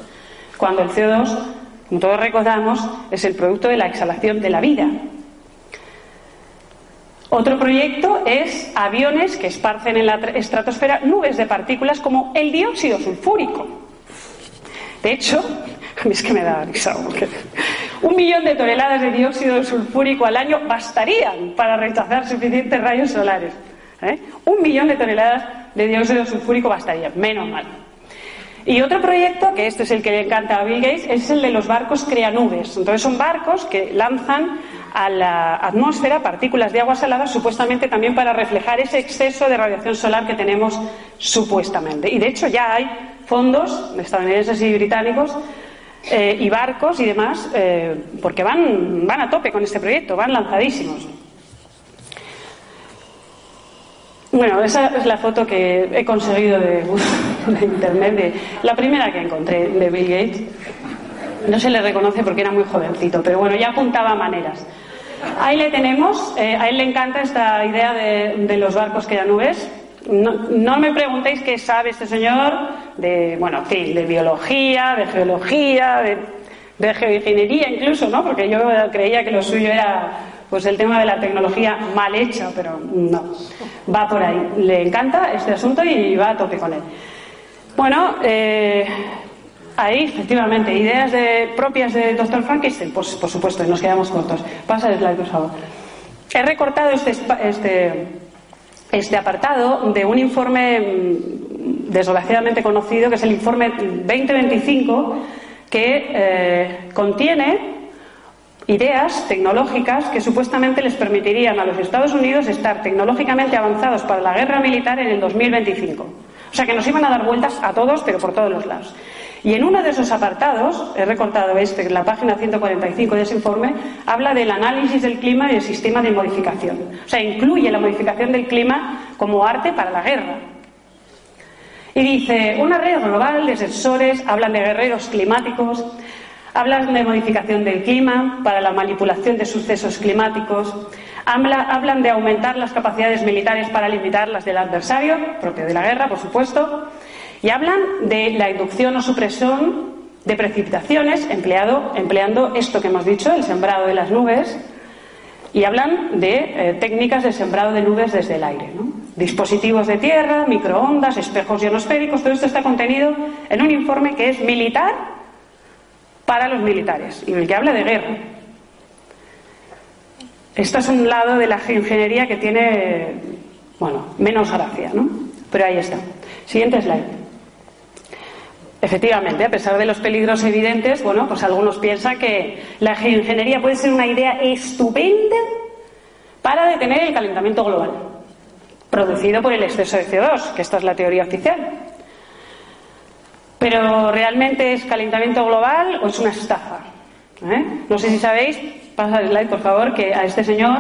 S2: Cuando el CO2 como todos recordamos, es el producto de la exhalación de la vida. Otro proyecto es aviones que esparcen en la estratosfera nubes de partículas como el dióxido sulfúrico. De hecho, (laughs) a mí es que me da risa, un millón de toneladas de dióxido sulfúrico al año bastarían para rechazar suficientes rayos solares. ¿eh? Un millón de toneladas de dióxido sulfúrico bastarían, menos mal. Y otro proyecto, que este es el que le encanta a Bill Gates, es el de los barcos creanubes. Entonces son barcos que lanzan a la atmósfera partículas de agua salada, supuestamente también para reflejar ese exceso de radiación solar que tenemos supuestamente. Y de hecho ya hay fondos estadounidenses y británicos eh, y barcos y demás, eh, porque van, van a tope con este proyecto, van lanzadísimos. Bueno, esa es la foto que he conseguido (laughs) de, internet, de, la primera que encontré de Bill Gates. No se le reconoce porque era muy jovencito, pero bueno, ya apuntaba maneras. Ahí le tenemos, eh, a él le encanta esta idea de, los barcos que ya nubes. No, no, me preguntéis qué sabe este señor de, bueno, sí, de biología, de geología, de, de geoingeniería incluso, ¿no? Porque yo creía que lo suyo era pues el tema de la tecnología mal hecha, pero no, va por ahí. Le encanta este asunto y va a tope con él. Bueno, eh, ahí efectivamente, ideas de, propias de Dr. Frankenstein, pues por supuesto, nos quedamos cortos. Pasa el slide, por favor. He recortado este, este, este apartado de un informe mm, desgraciadamente conocido, que es el informe 2025, que eh, contiene ideas tecnológicas que supuestamente les permitirían a los Estados Unidos estar tecnológicamente avanzados para la guerra militar en el 2025. O sea que nos iban a dar vueltas a todos, pero por todos los lados. Y en uno de esos apartados, he recortado este, en la página 145 de ese informe, habla del análisis del clima y el sistema de modificación. O sea, incluye la modificación del clima como arte para la guerra. Y dice, una red global de sensores, hablan de guerreros climáticos, Hablan de modificación del clima para la manipulación de sucesos climáticos. hablan de aumentar las capacidades militares para limitar las del adversario, propio de la guerra, por supuesto. Y hablan de la inducción o supresión de precipitaciones empleando esto que hemos dicho, el sembrado de las nubes. Y hablan de eh, técnicas de sembrado de nubes desde el aire. Dispositivos de tierra, microondas, espejos ionosféricos, todo esto está contenido en un informe que es militar para los militares y el que habla de guerra. Esto es un lado de la geoingeniería que tiene, bueno, menos gracia, ¿no? Pero ahí está. Siguiente slide. Efectivamente, a pesar de los peligros evidentes, bueno, pues algunos piensan que la geoingeniería puede ser una idea estupenda para detener el calentamiento global, producido por el exceso de CO2, que esta es la teoría oficial. Pero ¿realmente es calentamiento global o es una estafa? ¿Eh? No sé si sabéis, pasa el slide por favor, que a este señor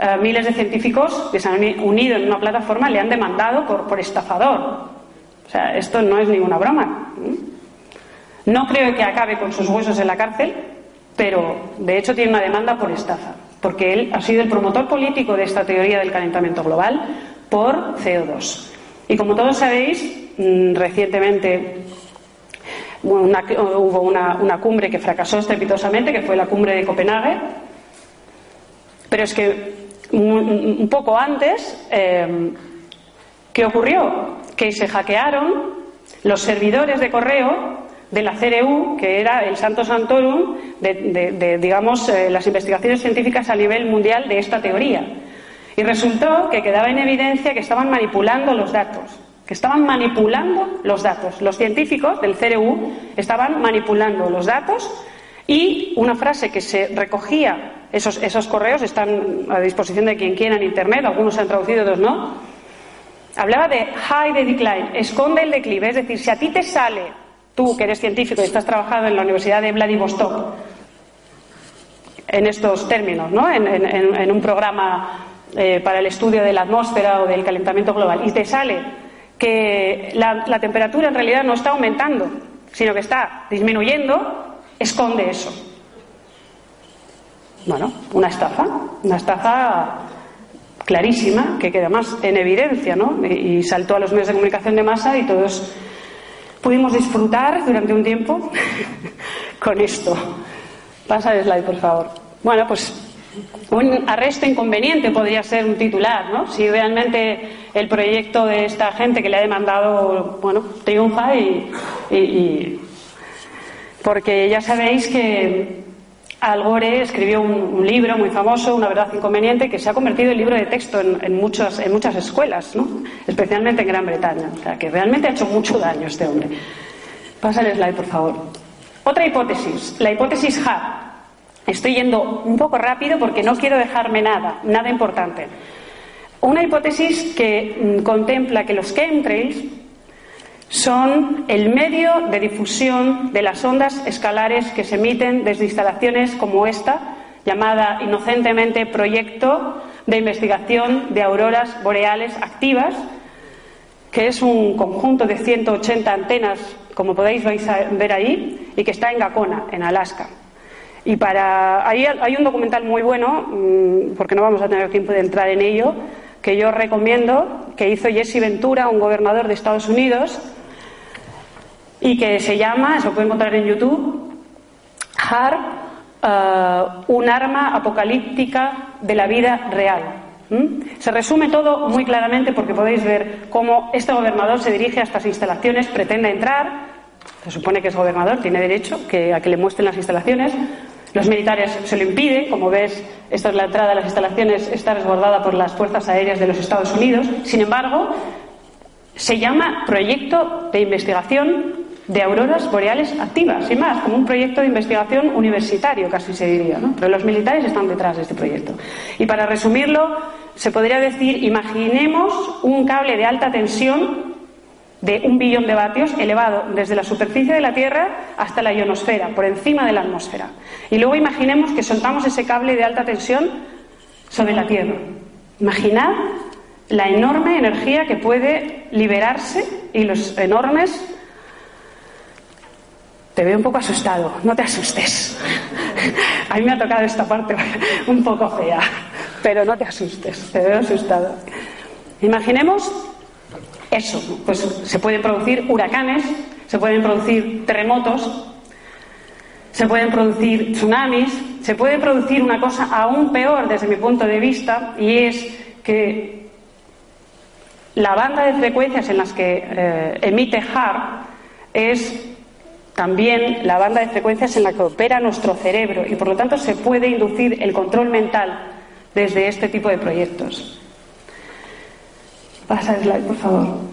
S2: eh, miles de científicos que se han unido en una plataforma le han demandado por, por estafador. O sea, esto no es ninguna broma. ¿eh? No creo que acabe con sus huesos en la cárcel, pero de hecho tiene una demanda por estafa, porque él ha sido el promotor político de esta teoría del calentamiento global por CO2. Y como todos sabéis, mm, recientemente hubo una, cumbre que fracasó estrepitosamente, que fue la cumbre de Copenhague. Pero es que un, poco antes, eh, ¿qué ocurrió? Que se hackearon los servidores de correo de la CRU, que era el Santo Santorum de, digamos, eh, las investigaciones científicas a nivel mundial de esta teoría. Y resultó que quedaba en evidencia que estaban manipulando los datos que estaban manipulando los datos. Los científicos del CRU estaban manipulando los datos y una frase que se recogía, esos, esos correos están a disposición de quien quiera en Internet, algunos se han traducido, otros no, hablaba de hide the decline, esconde el declive, es decir, si a ti te sale, tú que eres científico y estás trabajando en la Universidad de Vladivostok, en estos términos, ¿no? en, un programa eh, para el estudio de la atmósfera o del calentamiento global, y te sale que la, temperatura en realidad no está aumentando, sino que está disminuyendo, esconde eso. Bueno, una estafa, una estafa clarísima, que queda más en evidencia, ¿no? Y, saltó a los medios de comunicación de masa y todos pudimos disfrutar durante un tiempo (laughs) con esto. Pasa el slide, por favor. Bueno, pues un arresto inconveniente podría ser un titular, ¿no? Si realmente el proyecto de esta gente que le ha demandado, bueno, triunfa y, porque ya sabéis que Al Gore escribió un, libro muy famoso, Una verdad inconveniente, que se ha convertido en libro de texto en, muchas, en muchas escuelas, ¿no? especialmente en Gran Bretaña. O sea, que realmente ha hecho mucho daño este hombre. Pasa el slide, por favor. Otra hipótesis, la hipótesis HAR. Estoy yendo un poco rápido porque no quiero dejarme nada, nada importante. Una hipótesis que mm, contempla que los chemtrails son el medio de difusión de las ondas escalares que se emiten desde instalaciones como esta, llamada inocentemente Proyecto de Investigación de Auroras Boreales Activas, que es un conjunto de 180 antenas, como podéis ver ahí, y que está en Gacona, en Alaska. Y para ahí hay un documental muy bueno, mm, porque no vamos a tener tiempo de entrar en ello, que yo recomiendo, que hizo Jesse Ventura, un gobernador de Estados Unidos, y que se llama, se puede encontrar en YouTube, HARP, eh, un arma apocalíptica de la vida real. Se resume todo muy claramente porque podéis ver cómo este gobernador se dirige a estas instalaciones, pretende entrar, se supone que es gobernador, tiene derecho a que le muestren las instalaciones. Los militares se lo impiden, como ves, esta es la entrada a las instalaciones, está resguardada por las fuerzas aéreas de los Estados Unidos. Sin embargo, se llama Proyecto de Investigación de auroras boreales activas, y más, como un proyecto de investigación universitario, casi se diría, ¿no? Pero los militares están detrás de este proyecto. Y para resumirlo, se podría decir, imaginemos un cable de alta tensión de un billón de vatios elevado desde la superficie de la Tierra hasta la ionosfera, por encima de la atmósfera. Y luego imaginemos que soltamos ese cable de alta tensión sobre la Tierra. Imaginad la enorme energía que puede liberarse y los enormes te veo un poco asustado, no te asustes. (laughs) A mí me ha tocado esta parte (laughs) un poco fea, pero no te asustes, te veo asustado. Imaginemos eso, pues se pueden producir huracanes, se pueden producir terremotos, se pueden producir tsunamis, se puede producir una cosa aún peor desde mi punto de vista y es que la banda de frecuencias en las que eh, emite HAR es también la banda de frecuencias en la que opera nuestro cerebro y por lo tanto se puede inducir el control mental desde este tipo de proyectos. Pasa el slide, por favor.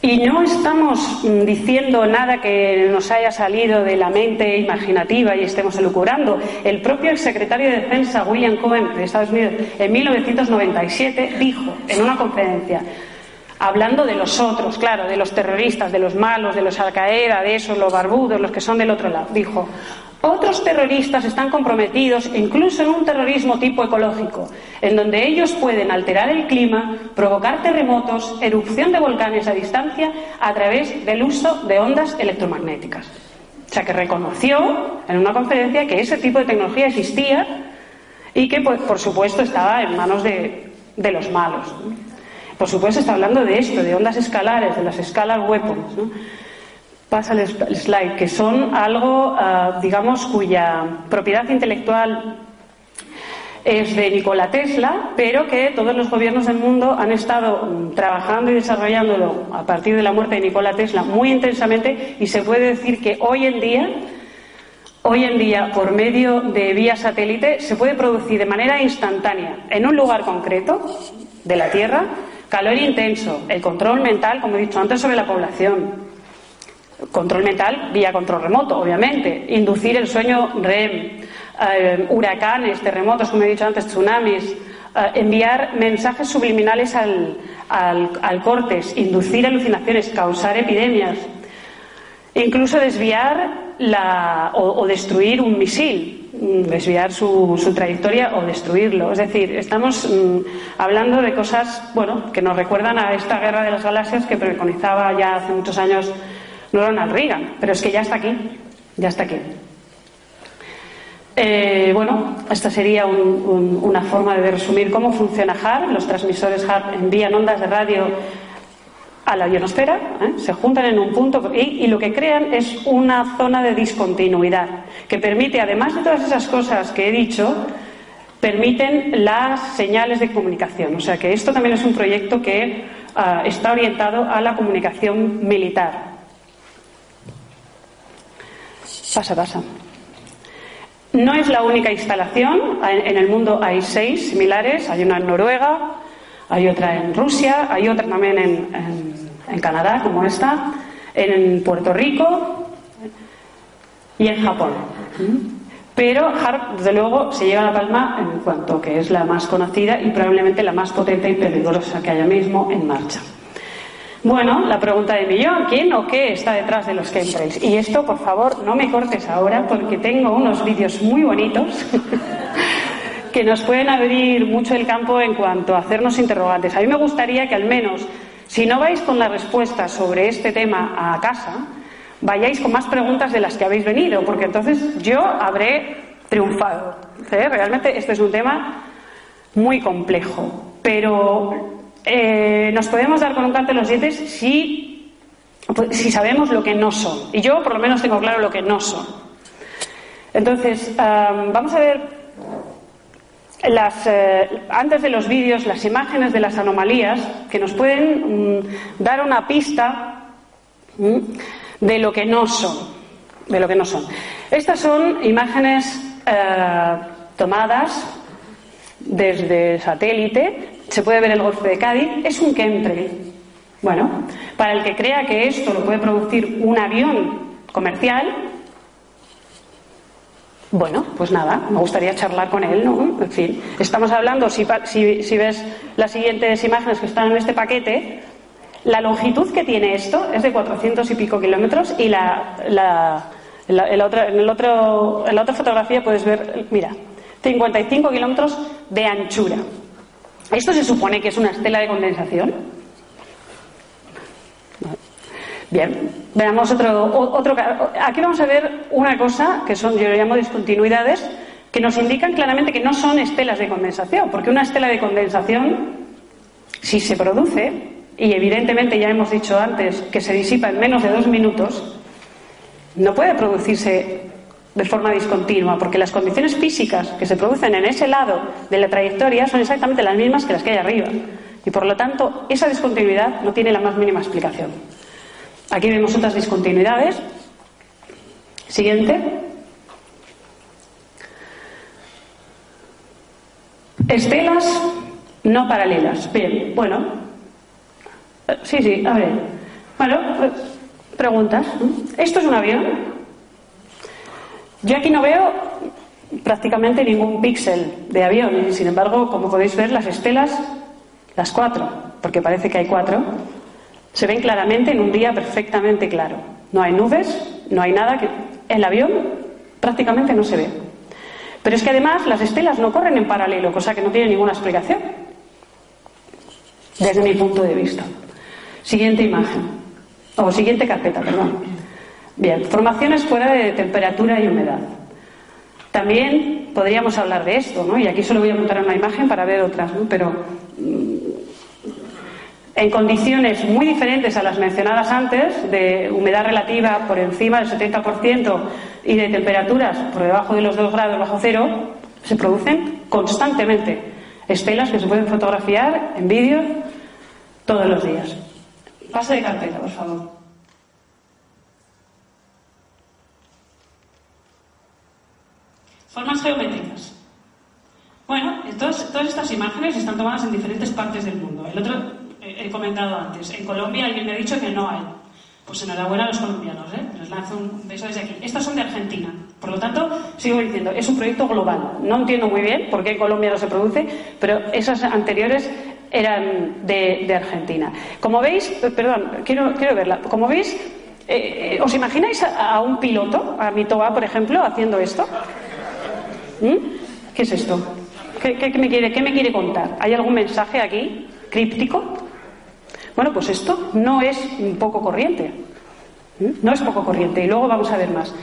S2: Y no estamos diciendo nada que nos haya salido de la mente imaginativa y estemos elucubrando. El propio secretario de Defensa, William Cohen, de Estados Unidos, en 1997, dijo en una conferencia, hablando de los otros, claro, de los terroristas, de los malos, de los Al-Qaeda, de esos, los barbudos, los que son del otro lado. Dijo, otros terroristas están comprometidos incluso en un terrorismo tipo ecológico, en donde ellos pueden alterar el clima, provocar terremotos, erupción de volcanes a distancia a través del uso de ondas electromagnéticas. O sea que reconoció en una conferencia que ese tipo de tecnología existía y que, pues, por supuesto, estaba en manos de, de los malos. Por supuesto, está hablando de esto, de ondas escalares, de las escalas weapons. ¿no? Pasa el slide, que son algo, ah, digamos, cuya propiedad intelectual es de Nikola Tesla, pero que todos los gobiernos del mundo han estado mm, trabajando y desarrollándolo a partir de la muerte de Nikola Tesla muy intensamente y se puede decir que hoy en día, hoy en día, por medio de vía satélite, se puede producir de manera instantánea en un lugar concreto de la Tierra Calor intenso, el control mental, como he dicho antes, sobre la población. Control mental vía control remoto, obviamente. Inducir el sueño REM. Eh, huracanes, terremotos, como he dicho antes, tsunamis. Eh, enviar mensajes subliminales al, al, cortes. Inducir alucinaciones. Causar epidemias. Incluso desviar la, o destruir un misil Mm, desviar su, trayectoria o destruirlo. Es decir, estamos mm, hablando de cosas bueno, que nos recuerdan a esta guerra de las galaxias que preconizaba ya hace muchos años Ronald Reagan, pero es que ya está aquí, ya está aquí. Eh, bueno, esta sería una forma de resumir cómo funciona HAR. Los transmisores HAR envían ondas de radio a la ionosfera, ¿eh? se juntan en un punto y, lo que crean es una zona de discontinuidad que permite, además de todas esas cosas que he dicho, permiten las señales de comunicación. O sea que esto también es un proyecto que ah, está orientado a la comunicación militar. Pasa, pasa. No es la única instalación. En el mundo hay seis similares. Hay una en Noruega, hay otra en Rusia, hay otra también en, Canadá, como esta. en Puerto Rico y en Japón. Pero HARP, desde luego, se lleva la palma en cuanto que es la más conocida y probablemente la más potente y peligrosa que haya mismo en marcha. Bueno, la pregunta de millón, ¿quién o qué está detrás de los chemtrails? Y esto, por favor, no me cortes ahora porque tengo unos vídeos muy bonitos (laughs) que nos pueden abrir mucho el campo en cuanto a hacernos interrogantes. A mí me gustaría que al menos, si no vais con la respuesta sobre este tema a casa, vayáis con más preguntas de las que habéis venido, porque entonces yo habré triunfado. ¿eh? Realmente este es un tema muy complejo, pero eh, nos podemos dar con un canto en los dientes pues, si sabemos lo que no son. Y yo por lo menos tengo claro lo que no son. Entonces, vamos a ver las, eh, antes de los vídeos las imágenes de las anomalías que nos pueden mm, dar una pista mm, de lo que no son. De lo que no son. Estas son imágenes eh, tomadas desde satélite se puede ver el Golfo de Cádiz, es un chemtrail. Bueno, para el que crea que esto lo puede producir un avión comercial, bueno, pues nada, me gustaría charlar con él, ¿no? En fin, estamos hablando, si, si, ves las siguientes imágenes que están en este paquete, la longitud que tiene esto es de 400 y pico kilómetros y la, la, en, el otro, en la otra fotografía puedes ver, mira, 55 kilómetros de anchura. ¿Esto se supone que es una estela de condensación? Bien, veamos otro. Aquí vamos a ver una cosa que son, yo lo llamo discontinuidades, que nos indican claramente que no son estelas de condensación, porque una estela de condensación, si se produce, y evidentemente ya hemos dicho antes que se disipa en menos de dos minutos, no puede producirse de forma discontinua, porque las condiciones físicas que se producen en ese lado de la trayectoria son exactamente las mismas que las que hay arriba. Y por lo tanto, esa discontinuidad no tiene la más mínima explicación. Aquí vemos otras discontinuidades. Siguiente. Estelas no paralelas. Bien, bueno. Sí, sí, a ver. Bueno, preguntas. ¿Esto es un avión? Yo aquí no veo prácticamente ningún píxel de avión sin embargo, como podéis ver, las estelas, las cuatro, porque parece que hay cuatro, se ven claramente en un día perfectamente claro. No hay nubes, no hay nada que el avión prácticamente no se ve. Pero es que además las estelas no corren en paralelo, cosa que no tiene ninguna explicación, desde mi punto de vista. Siguiente imagen, o siguiente carpeta, perdón. Bien, formaciones fuera de temperatura y humedad. También podríamos hablar de esto, ¿no? Y aquí solo voy a montar una imagen para ver otras, ¿no? Pero mm, en condiciones muy diferentes a las mencionadas antes, de humedad relativa por encima del 70% y de temperaturas por debajo de los 2 grados bajo cero, se producen constantemente estelas que se pueden fotografiar en vídeo todos los días. Pase de carpeta, por favor. Formas geométricas. Bueno, todas, todas estas imágenes están tomadas en diferentes partes del mundo. El otro, he comentado antes, en Colombia alguien me ha dicho que no hay. Pues enhorabuena a los colombianos, ¿eh? Les lanzo un beso desde aquí. Estas son de Argentina. Por lo tanto, sigo diciendo, es un proyecto global. No entiendo muy bien por qué en Colombia no se produce, pero esas anteriores eran de, Argentina. Como veis, eh, perdón, quiero, quiero verla. Como veis, eh, ¿os imagináis a, un piloto, a Mitoa, por ejemplo, haciendo esto? ¿Mm? ¿Qué es esto? ¿Qué, me quiere, ¿Qué me quiere contar? ¿Hay algún mensaje aquí críptico? Bueno, pues esto no es poco corriente. ¿Mm? No es poco corriente. Y luego vamos a ver más.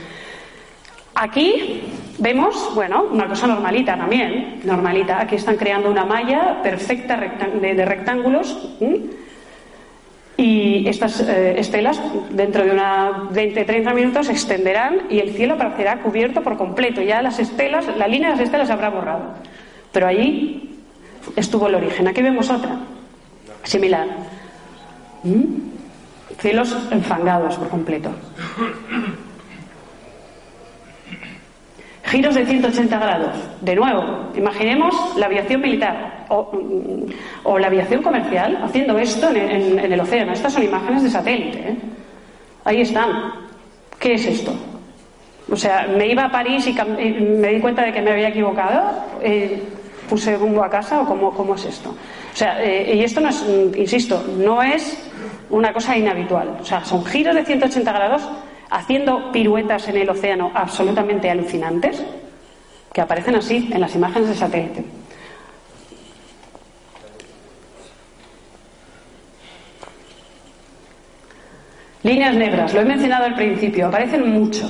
S2: Aquí vemos, bueno, una cosa normalita también, normalita. Aquí están creando una malla perfecta de, rectángulos. Y estas eh, estelas, dentro de una 20-30 minutos, se extenderán y el cielo aparecerá cubierto por completo. Ya las estelas, la línea de las estelas se habrá borrado. Pero allí estuvo el origen. Aquí vemos otra, similar. ¿Mm? Cielos enfangados por completo. Giros de 180 grados. De nuevo, imaginemos la aviación militar o, la aviación comercial haciendo esto en, el océano. Estas son imágenes de satélite. ¿eh? Ahí están. ¿Qué es esto? O sea, me iba a París y, me di cuenta de que me había equivocado, eh, puse rumbo a casa o cómo, cómo es esto. O sea, eh, y esto no es, mm, insisto, no es una cosa inhabitual. O sea, son giros de 180 grados haciendo piruetas en el océano absolutamente alucinantes que aparecen así en las imágenes de satélite. Líneas negras, lo he mencionado al principio, aparecen mucho.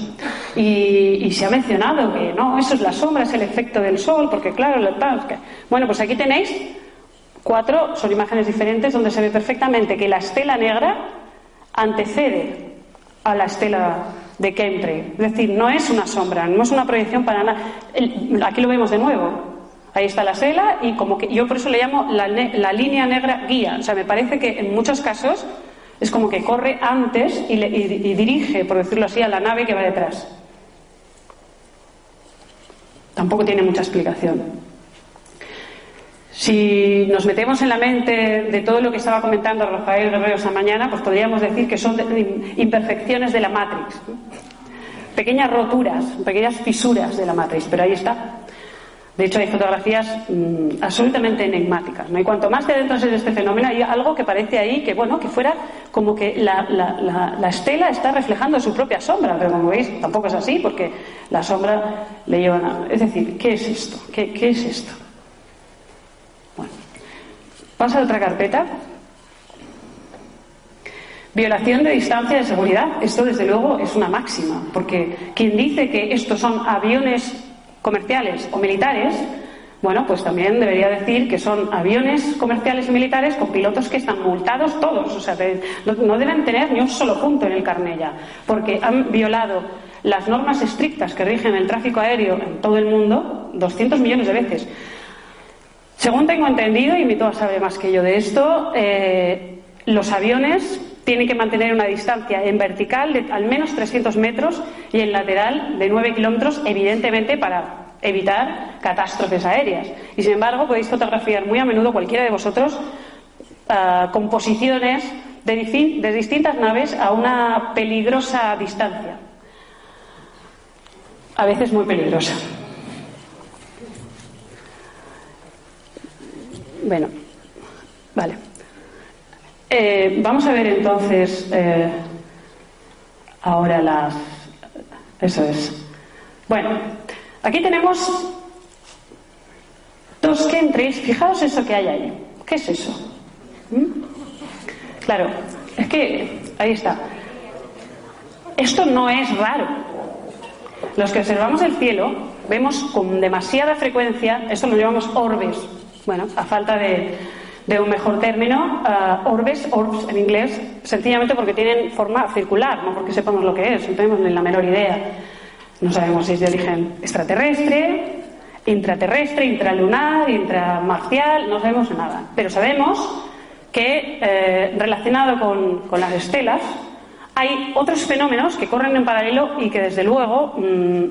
S2: Y, se ha mencionado que no, eso es la sombra, es el efecto del sol, porque claro, que... bueno, pues aquí tenéis cuatro, son imágenes diferentes donde se ve perfectamente que la estela negra antecede a la estela de Chemtrail. Es decir, no es una sombra, no es una proyección para nada. Aquí lo vemos de nuevo. Ahí está la estela y como que yo por eso le llamo la, la línea negra guía. O sea, me parece que en muchos casos es como que corre antes y, dirige, por decirlo así, a la nave que va detrás. Tampoco tiene mucha explicación. Si nos metemos en la mente de todo lo que estaba comentando Rafael Guerrero esta mañana, pues podríamos decir que son imperfecciones de la Matrix. Pequeñas roturas, pequeñas fisuras de la Matrix, pero ahí está. De hecho, hay fotografías mm, absolutamente enigmáticas. ¿no? Y cuanto más te adentras en este fenómeno, hay algo que parece ahí que, bueno, que fuera como que la, la, estela está reflejando su propia sombra. Pero como veis, tampoco es así, porque la sombra le lleva a. Es decir, ¿qué es esto? ¿Qué, qué es esto? Pasa a otra carpeta. Violación de distancia de seguridad. Esto, desde luego, es una máxima, porque quien dice que estos son aviones comerciales o militares, bueno, pues también debería decir que son aviones comerciales y militares con pilotos que están multados todos. O sea, no, deben tener ni un solo punto en el carnella, porque han violado las normas estrictas que rigen el tráfico aéreo en todo el mundo 200 millones de veces. Según tengo entendido, y mi toa sabe más que yo de esto, eh, los aviones tienen que mantener una distancia en vertical de al menos 300 metros y en lateral de 9 kilómetros, evidentemente para evitar catástrofes aéreas. Y sin embargo, podéis fotografiar muy a menudo cualquiera de vosotros ah, composiciones de distintas naves a una peligrosa distancia. A veces muy peligrosa. Bueno, vale. Eh, vamos a ver entonces eh, ahora las. Eso es. Bueno, aquí tenemos dos chemtrails. Fijaos eso que hay ahí. ¿Qué es eso? ¿Mm? Claro, es que ahí está. Esto no es raro. Los que observamos el cielo vemos con demasiada frecuencia, esto lo llamamos orbes. Bueno, a falta de, de un mejor término, uh, orbes, orbs en inglés, sencillamente porque tienen forma circular, no porque sepamos lo que es, no tenemos ni la menor idea. No sabemos si es de origen extraterrestre, intraterrestre, intralunar, intramarcial, no sabemos nada. Pero sabemos que eh, relacionado con, las estelas hay otros fenómenos que corren en paralelo y que desde luego mm,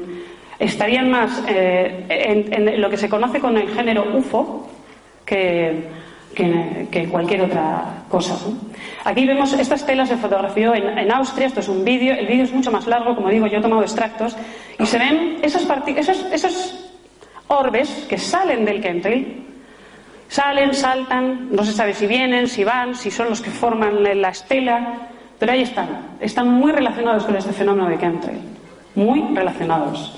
S2: estarían más eh, en, lo que se conoce con el género UFO que, que, cualquier otra cosa. Aquí vemos estas telas se fotografió en, Austria, esto es un vídeo, el vídeo es mucho más largo, como digo, yo he tomado extractos, y se ven esos, esos, esos orbes que salen del chemtrail, salen, saltan, no se sabe si vienen, si van, si son los que forman la estela, pero ahí están, están muy relacionados con este fenómeno de chemtrail, muy relacionados.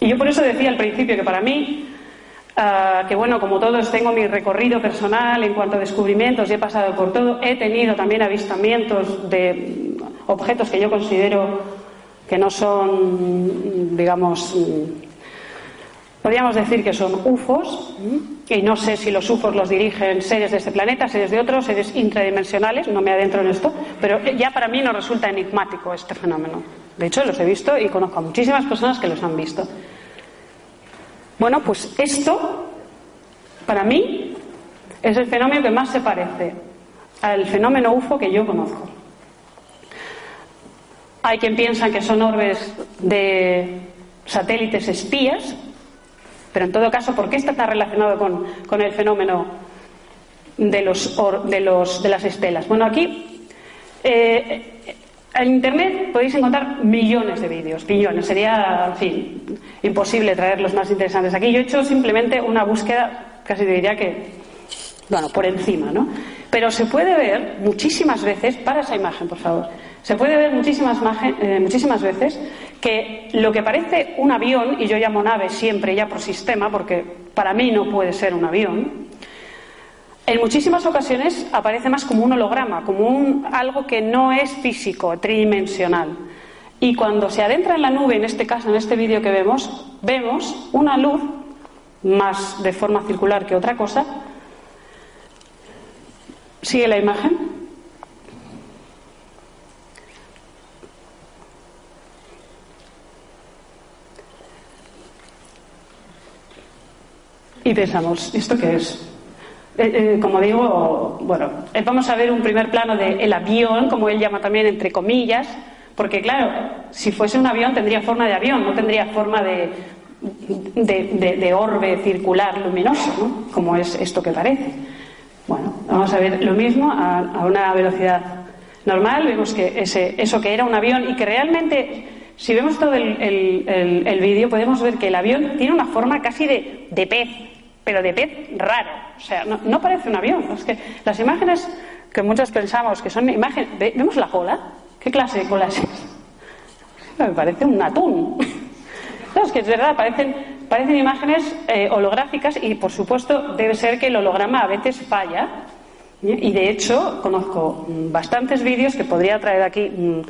S2: Y yo por eso decía al principio que para mí Ah, que bueno, como todos tengo mi recorrido personal en cuanto a descubrimientos y he pasado por todo, he tenido también avistamientos de objetos que yo considero que no son, digamos, podríamos decir que son UFOs, y no sé si los UFOs los dirigen seres de este planeta, seres de otros, seres intradimensionales, no me adentro en esto, pero ya para mí no resulta enigmático este fenómeno. De hecho, los he visto y conozco a muchísimas personas que los han visto. Bueno, pues esto, para mí, es el fenómeno que más se parece al fenómeno UFO que yo conozco. Hay quien piensa que son orbes de satélites espías, pero en todo caso, ¿por qué está tan relacionado con, el fenómeno de, los, de, los, de las estelas? Bueno, aquí Eh, en Internet podéis encontrar millones de vídeos, billones. Sería, en fin, imposible traer los más interesantes aquí. Yo he hecho simplemente una búsqueda, casi diría que, bueno, por encima, ¿no? Pero se puede ver muchísimas veces, para esa imagen, por favor, se puede ver muchísimas, eh, muchísimas veces que lo que parece un avión, y yo llamo nave siempre ya por sistema, porque para mí no puede ser un avión, en muchísimas ocasiones aparece más como un holograma, como un, algo que no es físico, tridimensional. Y cuando se adentra en la nube, en este caso, en este vídeo que vemos, vemos una luz, más de forma circular que otra cosa. ¿Sigue la imagen? Y pensamos, ¿esto qué es? Eh, eh, como digo, bueno, eh, vamos a ver un primer plano del avión, como él llama también entre comillas, porque claro, si fuese un avión tendría forma de avión, no tendría forma de, de, orbe circular luminoso, ¿no? como es esto que parece. Bueno, vamos a ver lo mismo a, una velocidad normal, vemos que ese, eso que era un avión y que realmente si vemos todo el, el, el vídeo podemos ver que el avión tiene una forma casi de, de pez, pero de pez raro. O sea, no, parece un avión. Es que las imágenes que muchos pensamos que son imágenes. ¿Vemos la cola? ¿Qué clase de cola es Me parece un atún. (laughs) No, es que es verdad, parecen, parecen imágenes eh, holográficas y, por supuesto, debe ser que el holograma a veces falla. Y, de hecho, conozco bastantes vídeos que podría traer aquí mm,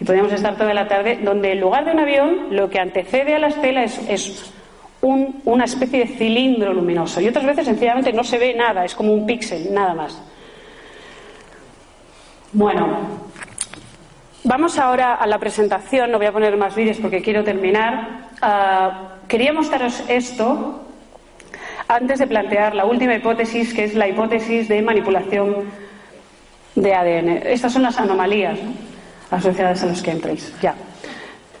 S2: y podríamos estar toda la tarde, donde en lugar de un avión, lo que antecede a la estela es, es una especie de cilindro luminoso. Y otras veces sencillamente no se ve nada, es como un píxel, nada más. Bueno, vamos ahora a la presentación, no voy a poner más vídeos porque quiero terminar. Ah, quería mostraros esto antes de plantear la última hipótesis, que es la hipótesis de manipulación de ADN. Estas son las anomalías asociadas a los chemtrails. Ya.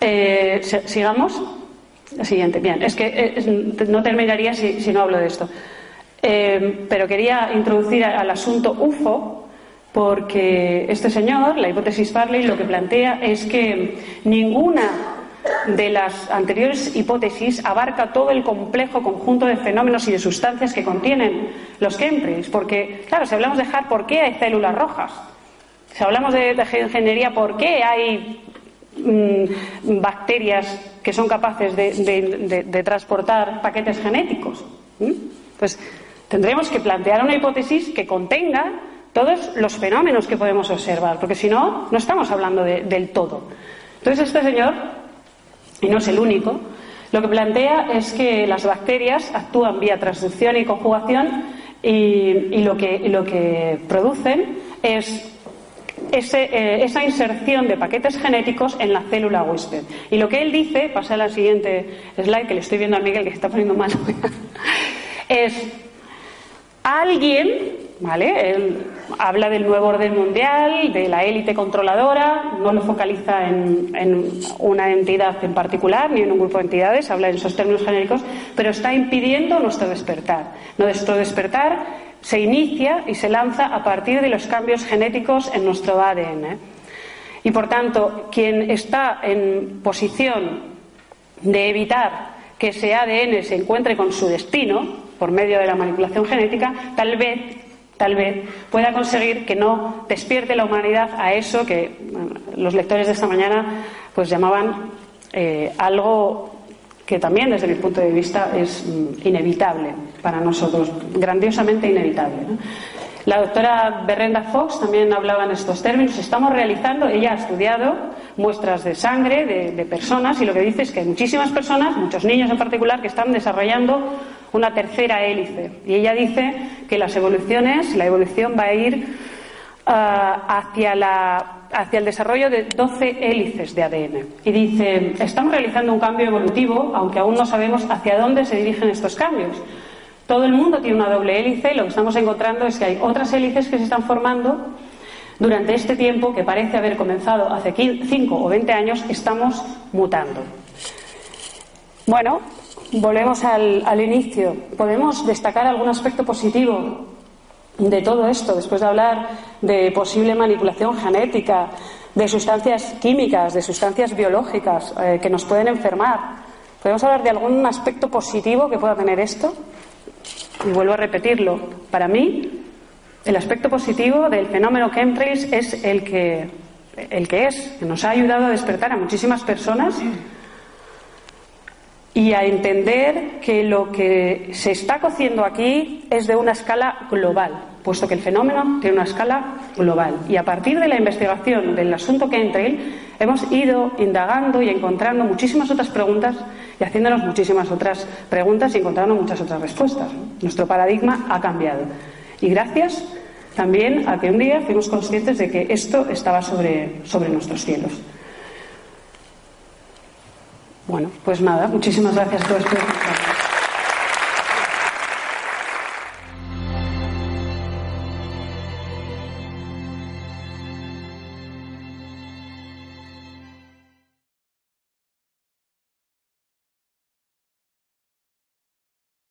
S2: Eh, sigamos. La siguiente, bien. Es que eh, no terminaría si, no hablo de esto. Eh, pero quería introducir al asunto UFO porque este señor, la hipótesis Farley, lo que plantea es que ninguna de las anteriores hipótesis abarca todo el complejo conjunto de fenómenos y de sustancias que contienen los chemtrails. Porque, claro, si hablamos de HAR, ¿por qué hay células rojas? Si hablamos de, de ingeniería, ¿por qué hay Mm, bacterias que son capaces de, transportar paquetes genéticos. Pues tendremos que plantear una hipótesis que contenga todos los fenómenos que podemos observar, porque si no, no estamos hablando del todo. Entonces, este señor, y no es el único, lo que plantea es que las bacterias actúan vía transducción y conjugación y, lo, que, lo que producen es eh, esa inserción de paquetes genéticos en la célula huésped. Y lo que él dice, pasa a la siguiente slide, que le estoy viendo a Miguel que se está poniendo mal, (laughs) es alguien, ¿vale? Él habla del nuevo orden mundial, de la élite controladora, no lo focaliza en, en, una entidad en particular ni en un grupo de entidades, habla en esos términos genéricos, pero está impidiendo nuestro despertar. Nuestro despertar se inicia y se lanza a partir de los cambios genéticos en nuestro ADN. Y por tanto, quien está en posición de evitar que ese ADN se encuentre con su destino por medio de la manipulación genética, tal vez, tal vez pueda conseguir que no despierte la humanidad a eso que los lectores de esta mañana pues llamaban eh, algo que también desde mi punto de vista es mm, inevitable para nosotros, grandiosamente inevitable. La doctora Berrenda Fox también hablaba en estos términos. Estamos realizando, ella ha estudiado muestras de sangre de, personas y lo que dice es que hay muchísimas personas, muchos niños en particular, que están desarrollando una tercera hélice. Y ella dice que las evoluciones, la evolución va a ir Ah, hacia, la, hacia el desarrollo de 12 hélices de ADN. Y dice, estamos realizando un cambio evolutivo, aunque aún no sabemos hacia dónde se dirigen estos cambios. Todo el mundo tiene una doble hélice y lo que estamos encontrando es que hay otras hélices que se están formando durante este tiempo que parece haber comenzado hace 5 o 20 años, estamos mutando. Bueno, volvemos al, al inicio. ¿Podemos destacar algún aspecto positivo de todo esto, después de hablar de posible manipulación genética, de sustancias químicas, de sustancias biológicas eh, que nos pueden enfermar, ¿podemos hablar de algún aspecto positivo que pueda tener esto? Y vuelvo a repetirlo. Para mí, el aspecto positivo del fenómeno chemtrails es el que, el que es, que nos ha ayudado a despertar a muchísimas personas y a entender que lo que se está cociendo aquí es de una escala global, puesto que el fenómeno tiene una escala global. Y a partir de la investigación del asunto chemtrail hemos ido indagando y encontrando muchísimas otras preguntas y haciéndonos muchísimas otras preguntas y encontrando muchas otras respuestas. Nuestro paradigma ha cambiado. Y gracias también a que un día fuimos conscientes de que esto estaba sobre, sobre nuestros cielos. Bueno, pues nada, muchísimas gracias por esto.